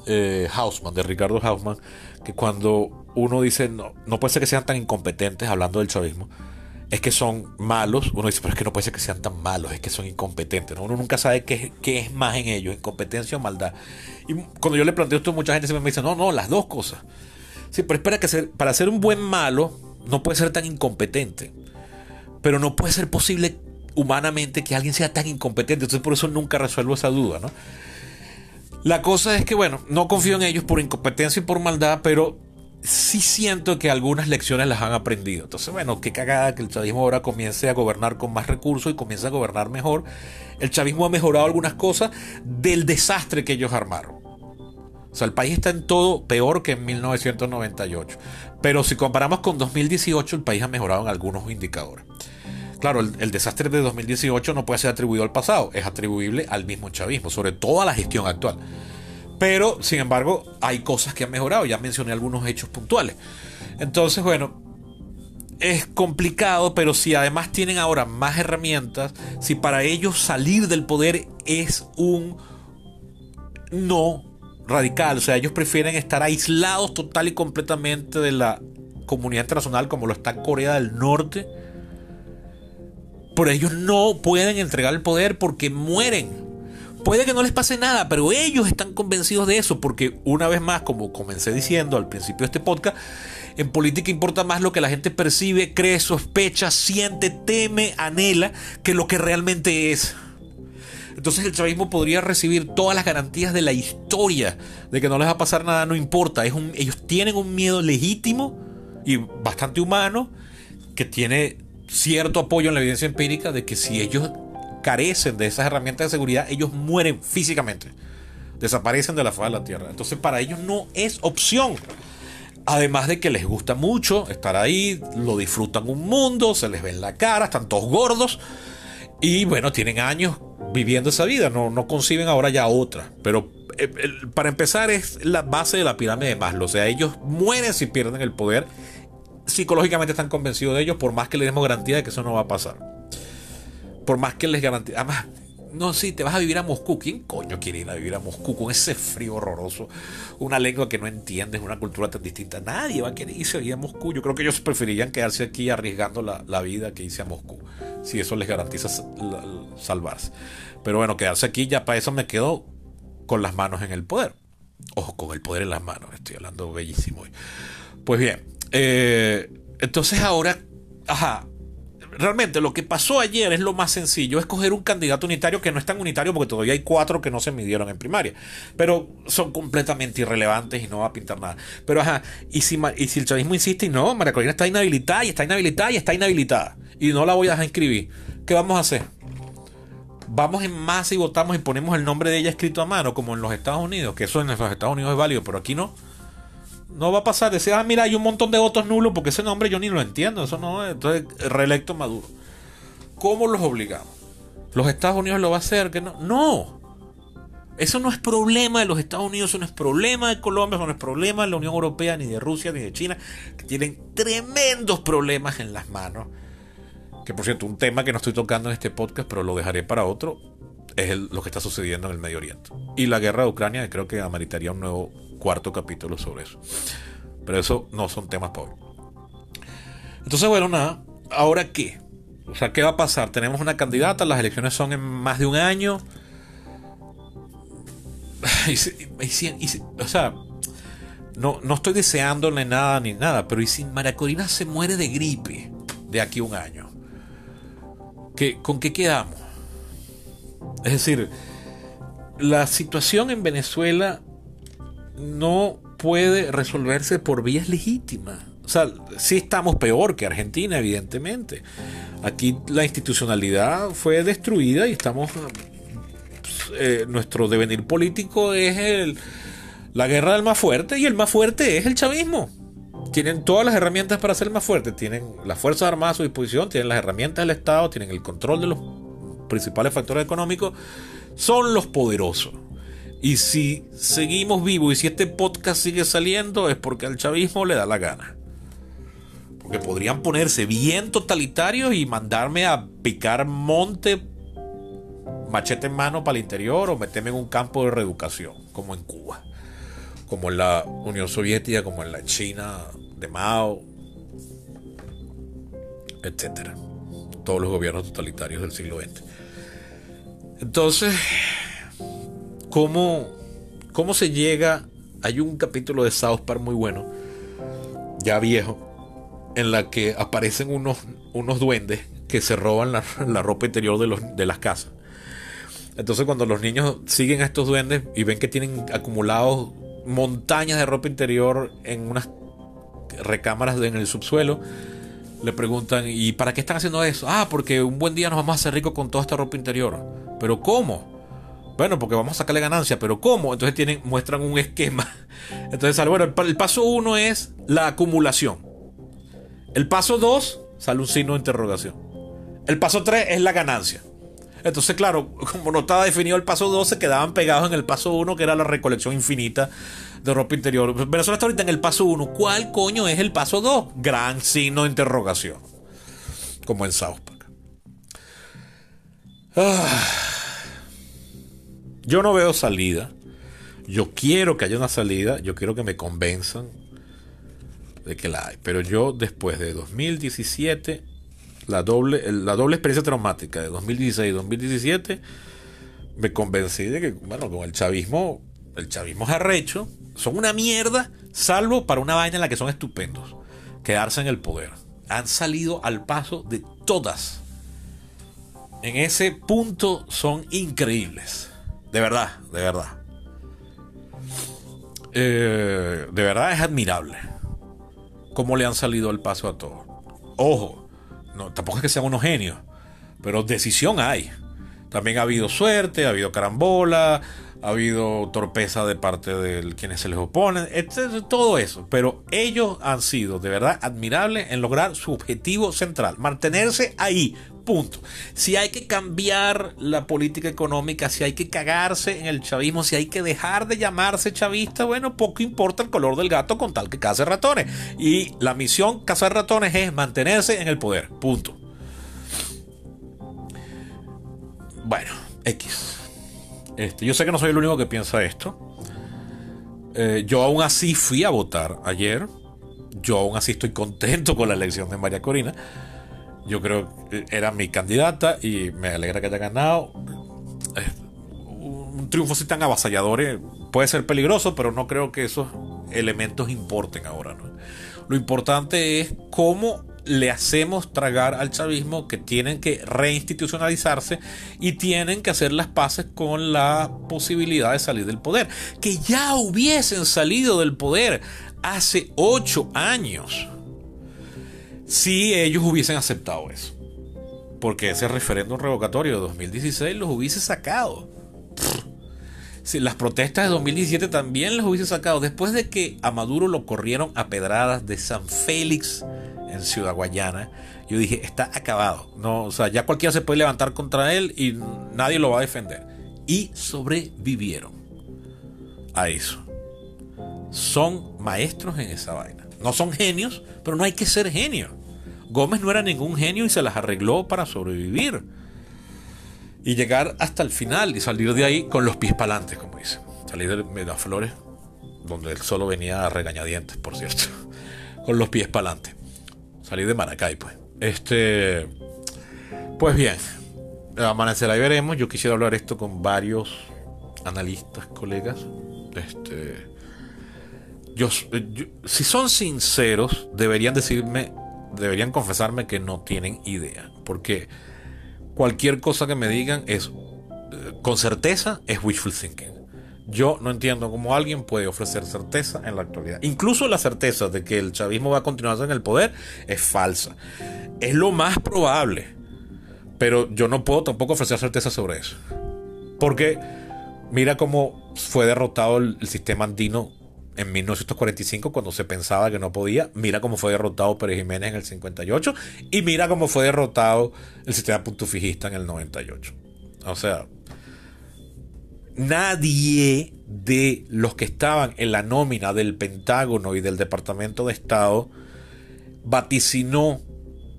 eh, Hausman, de Ricardo Hausman, que cuando uno dice, no, no puede ser que sean tan incompetentes hablando del chavismo es que son malos, uno dice, pero es que no puede ser que sean tan malos, es que son incompetentes. Uno nunca sabe qué, qué, es más en ellos, incompetencia o maldad. Y cuando yo le planteo esto, mucha gente me dice, no, no, las dos cosas. Sí, pero espera que para ser un buen malo, no puede ser tan incompetente. Pero no puede ser posible humanamente que alguien sea tan incompetente. Entonces por eso nunca resuelvo esa duda, ¿no? La cosa es que, bueno, no confío en ellos por incompetencia y por maldad, pero sí siento que algunas lecciones las han aprendido. Entonces, bueno, qué cagada que el chavismo ahora comience a gobernar con más recursos y comience a gobernar mejor. El chavismo ha mejorado algunas cosas del desastre que ellos armaron. O sea, el país está en todo peor que en 1998. Pero si comparamos con 2018, el país ha mejorado en algunos indicadores. Claro, el, el, desastre de 2018 no puede ser atribuido al pasado, es atribuible al mismo chavismo, sobre todo a la gestión actual. Pero, sin embargo, hay cosas que han mejorado. Ya mencioné algunos hechos puntuales. Entonces, bueno, es complicado, pero si además tienen ahora más herramientas, si para ellos salir del poder es un no radical, o sea, ellos prefieren estar aislados total y completamente de la comunidad internacional como lo está Corea del Norte, por ellos no pueden entregar el poder porque mueren Puede que no les pase nada, pero ellos están convencidos de eso, porque una vez más, como comencé diciendo al principio de este podcast, en política importa más lo que la gente percibe, cree, sospecha, siente, teme, anhela, que lo que realmente es. Entonces el chavismo podría recibir todas las garantías de la historia de que no les va a pasar nada, no importa. Ellos tienen un miedo legítimo y bastante humano que tiene cierto apoyo en la evidencia empírica de que si ellos carecen de esas herramientas de seguridad, ellos mueren físicamente. Desaparecen de la faz de la Tierra. Entonces para ellos no es opción. Además de que les gusta mucho estar ahí, lo disfrutan un mundo, se les ve en la cara, están todos gordos. Y bueno, tienen años viviendo esa vida, no, no conciben ahora ya otra. Pero eh, para empezar es la base de la pirámide de Maslow. O sea, ellos mueren si pierden el poder. Psicológicamente están convencidos de ellos, por más que les demos garantía de que eso no va a pasar. Por más que les garantice. Además, no, sí, te vas a vivir a Moscú. ¿Quién coño quiere ir a vivir a Moscú con ese frío horroroso? Una lengua que no entiendes, una cultura tan distinta. Nadie va a querer irse a Moscú. Yo creo que ellos preferirían quedarse aquí arriesgando la, vida que irse a Moscú. Si eso les garantiza salvarse. Pero bueno, quedarse aquí ya para eso me quedo con las manos en el poder. Ojo, con el poder en las manos. Estoy hablando bellísimo hoy. Pues bien, eh, entonces ahora, ajá, realmente lo que pasó ayer es lo más sencillo, es coger un candidato unitario que no es tan unitario porque todavía hay cuatro que no se midieron en primaria, pero son completamente irrelevantes y no va a pintar nada. Pero ajá, y si, el chavismo insiste y no, María Corina está inhabilitada y está inhabilitada y está inhabilitada y no la voy a dejar inscribir, ¿qué vamos a hacer? Vamos en masa y votamos y ponemos el nombre de ella escrito a mano, como en los Estados Unidos, que eso en los Estados Unidos es válido, pero aquí no. No va a pasar. Decir, ah, mira, hay un montón de votos nulos porque ese nombre yo ni lo entiendo. Eso no es. Entonces, reelecto Maduro. ¿Cómo los obligamos? ¿Los Estados Unidos lo va a hacer? que no? No. Eso no es problema de los Estados Unidos, eso no es problema de Colombia, eso no es problema de la Unión Europea, ni de Rusia, ni de China, que tienen tremendos problemas en las manos. Que por cierto, un tema que no estoy tocando en este podcast, pero lo dejaré para otro, es lo que está sucediendo en el Medio Oriente. Y la guerra de Ucrania, creo que ameritaría un nuevo cuarto capítulo sobre eso. Pero eso no son temas para Entonces, bueno, nada. ¿Ahora qué? O sea, ¿qué va a pasar? Tenemos una candidata, las elecciones son en más de un año. o sea, no, no estoy deseándole nada ni nada, pero ¿y si María Corina se muere de gripe de aquí a un año? ¿Qué, ¿Con qué quedamos? Es decir, la situación en Venezuela no puede resolverse por vías legítimas. O sea, sí estamos peor que Argentina, evidentemente. Aquí la institucionalidad fue destruida y estamos... Eh, nuestro devenir político es el, la guerra del más fuerte y el más fuerte es el chavismo. Tienen todas las herramientas para ser más fuerte. Tienen las Fuerzas Armadas a su disposición, tienen las herramientas del Estado, tienen el control de los principales factores económicos. Son los poderosos. Y si seguimos vivos y si este podcast sigue saliendo es porque al chavismo le da la gana. Porque podrían ponerse bien totalitarios y mandarme a picar monte, machete en mano para el interior o meterme en un campo de reeducación, como en Cuba, como en la Unión Soviética, como en la China de Mao, etcétera. Todos los gobiernos totalitarios del siglo XX. Entonces, cómo, cómo se llega. Hay un capítulo de South Park muy bueno, ya viejo, en la que aparecen unos, unos duendes que se roban la, ropa interior de, los, de las casas. Entonces cuando los niños siguen a estos duendes y ven que tienen acumulados montañas de ropa interior en unas recámaras en el subsuelo, le preguntan, ¿y para qué están haciendo eso? Ah, porque un buen día nos vamos a hacer ricos con toda esta ropa interior. ¿Pero cómo? Bueno, porque vamos a sacarle ganancia, pero ¿cómo? Entonces tienen, muestran un esquema. Entonces, bueno, el, paso uno es la acumulación. El paso dos, sale un signo de interrogación. El paso tres es la ganancia. Entonces, claro, como no estaba definido el paso dos, se quedaban pegados en el paso uno, que era la recolección infinita de ropa interior. Venezuela está ahorita en el paso uno. ¿Cuál coño es el paso dos? Gran signo de interrogación. Como en South Park. Ah. Yo no veo salida. Yo quiero que haya una salida. Yo quiero que me convenzan de que la hay. Pero yo después de 2017, la doble, la doble experiencia traumática de 2016 y 2017, me convencí de que, bueno, con el chavismo, el chavismo es arrecho, son una mierda, salvo para una vaina en la que son estupendos. Quedarse en el poder. Han salido al paso de todas. En ese punto son increíbles. De verdad, de verdad. Eh, de verdad es admirable cómo le han salido el paso a todos. Ojo, no, tampoco es que sean unos genios, pero decisión hay. También ha habido suerte, ha habido carambola, ha habido torpeza de parte de quienes se les oponen, todo eso. Pero ellos han sido de verdad admirables en lograr su objetivo central, mantenerse ahí, punto. Si hay que cambiar la política económica, si hay que cagarse en el chavismo, si hay que dejar de llamarse chavista, bueno, poco importa el color del gato con tal que case ratones. Y la misión cazar ratones es mantenerse en el poder, punto. Bueno, X. Este, yo sé que no soy el único que piensa esto. Eh, yo aún así fui a votar ayer. Yo aún así estoy contento con la elección de María Corina. Yo creo que era mi candidata y me alegra que haya ganado. Un triunfo así tan avasallador eh, puede ser peligroso, pero no creo que esos elementos importen ahora. Lo importante es cómo le hacemos tragar al chavismo que tienen que reinstitucionalizarse y tienen que hacer las paces con la posibilidad de salir del poder. Que ya hubiesen salido del poder hace ocho años si ellos hubiesen aceptado eso. Porque ese referéndum revocatorio de 2016 los hubiese sacado. Si las protestas de 2017 también los hubiese sacado. Después de que a Maduro lo corrieron a pedradas de San Félix en Ciudad Guayana, yo dije, está acabado. No, o sea, ya cualquiera se puede levantar contra él y nadie lo va a defender. Y sobrevivieron a eso. Son maestros en esa vaina. No son genios, pero no hay que ser genio. Gómez no era ningún genio y se las arregló para sobrevivir. Y llegar hasta el final y salir de ahí con los pies para adelante, como dicen. Salir de Medaflores, donde él solo venía a regañadientes, por cierto. Con los pies para adelante. Salir de Maracay, pues. Este. Pues bien. Amanecerá y veremos. Yo quisiera hablar esto con varios analistas, colegas. Este. yo, si son sinceros, deberían decirme deberían confesarme que no tienen idea. Porque cualquier cosa que me digan es, eh, con certeza, es wishful thinking. Yo no entiendo cómo alguien puede ofrecer certeza en la actualidad. Incluso la certeza de que el chavismo va a continuar en el poder es falsa. Es lo más probable. Pero yo no puedo tampoco ofrecer certeza sobre eso. Porque mira cómo fue derrotado el, el sistema andino en 1945 cuando se pensaba que no podía. Mira cómo fue derrotado Pérez Jiménez en el 58 y mira cómo fue derrotado el sistema puntufijista en el 98. O sea, nadie de los que estaban en la nómina del Pentágono y del Departamento de Estado vaticinó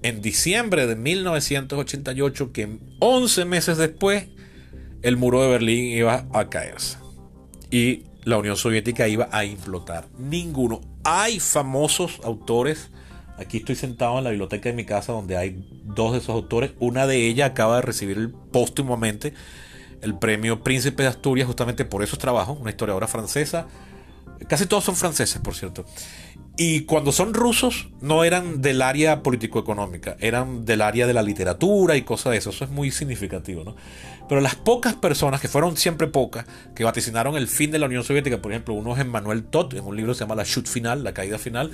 en diciembre de 1988 que 11 meses después el muro de Berlín iba a caerse. Y la Unión Soviética iba a implotar. Ninguno. Hay famosos autores. Aquí estoy sentado en la biblioteca de mi casa donde hay dos de esos autores. Una de ellas acaba de recibir póstumamente el premio Príncipe de Asturias justamente por esos trabajos. Una historiadora francesa. Casi todos son franceses, por cierto. Y cuando son rusos, no eran del área político-económica, eran del área de la literatura y cosas de eso. Eso es muy significativo, ¿no? Pero las pocas personas, que fueron siempre pocas, que vaticinaron el fin de la Unión Soviética, por ejemplo, uno es Emmanuel Todd, en un libro que se llama La Chute Final, La Caída Final,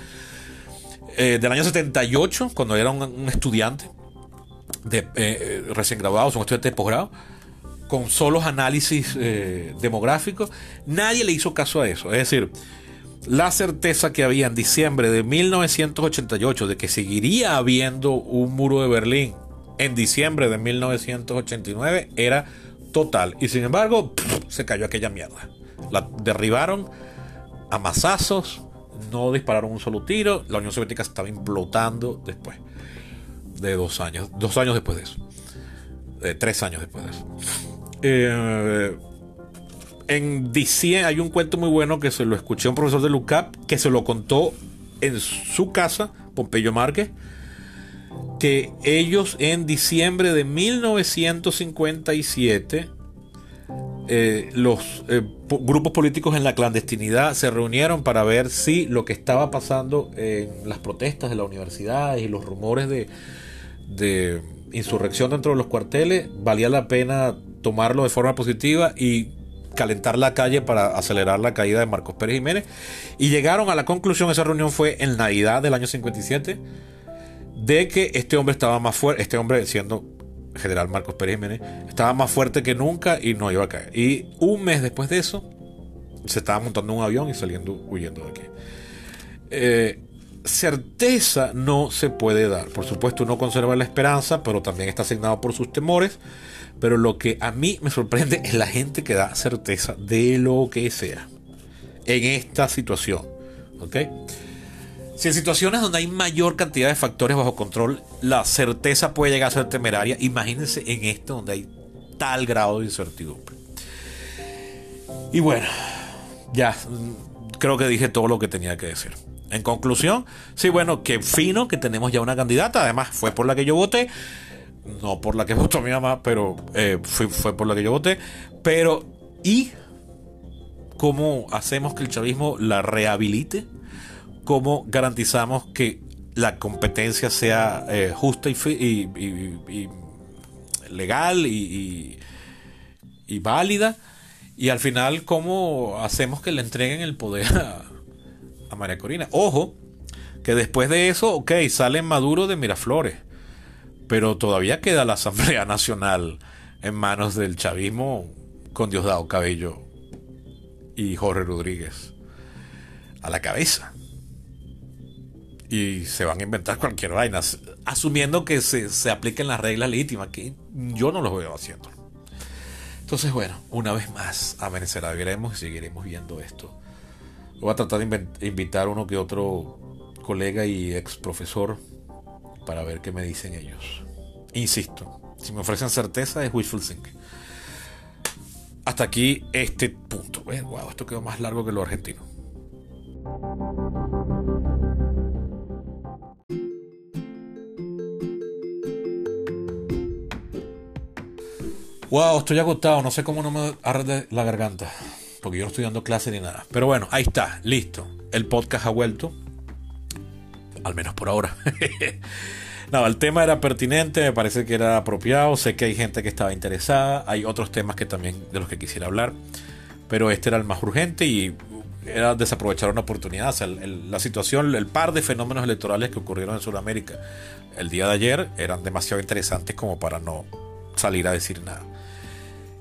eh, del año 78, cuando era un, estudiante de, eh, recién graduado, un estudiante de posgrado, con solos análisis eh, demográficos, nadie le hizo caso a eso. Es decir, la certeza que había en diciembre de 1988 de que seguiría habiendo un muro de Berlín en diciembre de 1989 era total. Y sin embargo, se cayó aquella mierda. La derribaron a masazos, no dispararon un solo tiro. La Unión Soviética estaba implotando después de dos años, dos años después de eso, de tres años después de eso. Eh, en diciembre hay un cuento muy bueno que se lo escuché a un profesor de LUCAP que se lo contó en su casa, Pompeyo Márquez que ellos en diciembre de 1957, eh, los eh, grupos políticos en la clandestinidad se reunieron para ver si lo que estaba pasando en las protestas de la universidad y los rumores de, de insurrección dentro de los cuarteles, valía la pena tomarlo de forma positiva y calentar la calle para acelerar la caída de Marcos Pérez Jiménez. Y llegaron a la conclusión, esa reunión fue en Navidad del año 57 de que este hombre estaba más fuerte, este hombre siendo general Marcos Pérez Jiménez, estaba más fuerte que nunca y no iba a caer. Y un mes después de eso, se estaba montando un avión y saliendo, huyendo de aquí. Eh, certeza no se puede dar. Por supuesto, uno conserva la esperanza, pero también está asignado por sus temores. Pero lo que a mí me sorprende es la gente que da certeza de lo que sea en esta situación. ¿Ok? Si en situaciones donde hay mayor cantidad de factores bajo control, la certeza puede llegar a ser temeraria, imagínense en esto donde hay tal grado de incertidumbre. Y bueno, ya mm, creo que dije todo lo que tenía que decir. En conclusión, sí, bueno, qué fino que tenemos ya una candidata. Además, fue por la que yo voté. No por la que votó mi mamá, pero eh, fue, fue por la que yo voté. Pero, ¿y cómo hacemos que el chavismo la rehabilite? cómo garantizamos que la competencia sea eh, justa y, legal y, válida. Y al final, ¿cómo hacemos que le entreguen el poder a, a María Corina? Ojo, que después de eso, ok, sale Maduro de Miraflores, pero todavía queda la Asamblea Nacional en manos del chavismo con Diosdado Cabello y Jorge Rodríguez a la cabeza. Y se van a inventar cualquier vaina, asumiendo que se, se apliquen las reglas legítimas, que yo no lo veo haciendo. Entonces, bueno, una vez más, amanecerá, veremos y seguiremos viendo esto. Voy a tratar de invitar uno que otro colega y ex profesor para ver qué me dicen ellos. Insisto, si me ofrecen certeza es wishful thinking. Hasta aquí este punto. Wow, esto quedó más largo que lo argentino. Wow, estoy agotado, no sé cómo no me arde la garganta, porque yo no estoy dando clase ni nada. Pero bueno, ahí está, listo. El podcast ha vuelto, al menos por ahora. No, el tema era pertinente, me parece que era apropiado, sé que hay gente que estaba interesada, hay otros temas que también de los que quisiera hablar, pero este era el más urgente y era desaprovechar una oportunidad. la situación, el par de fenómenos electorales que ocurrieron en Sudamérica el día de ayer eran demasiado interesantes como para no salir a decir nada.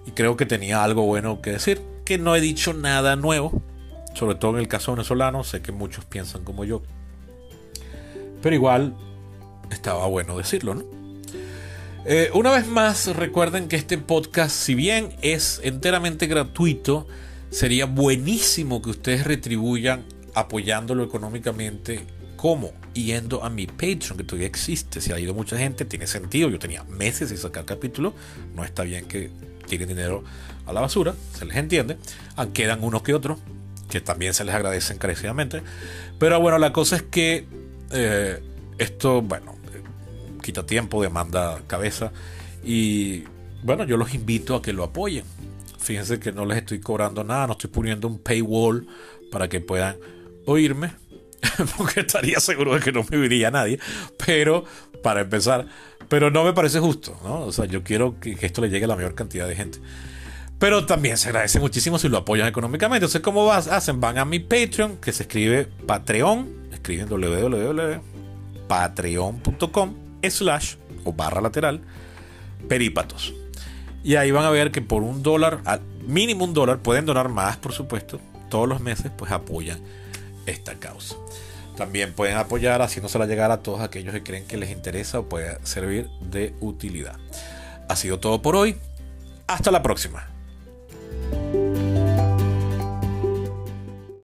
Y creo que tenía algo bueno que decir, que no he dicho nada nuevo, sobre todo en el caso venezolano, sé que muchos piensan como yo. Pero igual estaba bueno decirlo, ¿no? Eh, una vez más, recuerden que este podcast, si bien es enteramente gratuito, sería buenísimo que ustedes retribuyan apoyándolo económicamente. ¿Cómo? Yendo a mi Patreon, que todavía existe. Si ha ido mucha gente, tiene sentido. Yo tenía meses sin sacar capítulo. No está bien que tiren dinero a la basura, se les entiende. Ah, quedan unos que otros, que también se les agradece encarecidamente. Pero bueno, la cosa es que eh, esto, bueno, quita tiempo, demanda cabeza. Y bueno, yo los invito a que lo apoyen. Fíjense que no les estoy cobrando nada, no estoy poniendo un paywall para que puedan oírme, porque estaría seguro de que no me oiría nadie. Pero, para empezar, pero no me parece justo, ¿no? O sea, yo quiero que, esto le llegue a la mayor cantidad de gente. Pero también se agradece muchísimo si lo apoyan económicamente. Entonces, ¿cómo vas? hacen? Van a mi Patreon, que se escribe Patreon, escriben www.patreon.com slash o barra lateral perípatos. Y ahí van a ver que por un dólar, mínimo un dólar, pueden donar más, por supuesto, todos los meses, pues apoyan esta causa. También pueden apoyar haciéndosela llegar a todos aquellos que creen que les interesa o puede servir de utilidad. Ha sido todo por hoy. Hasta la próxima. Bye.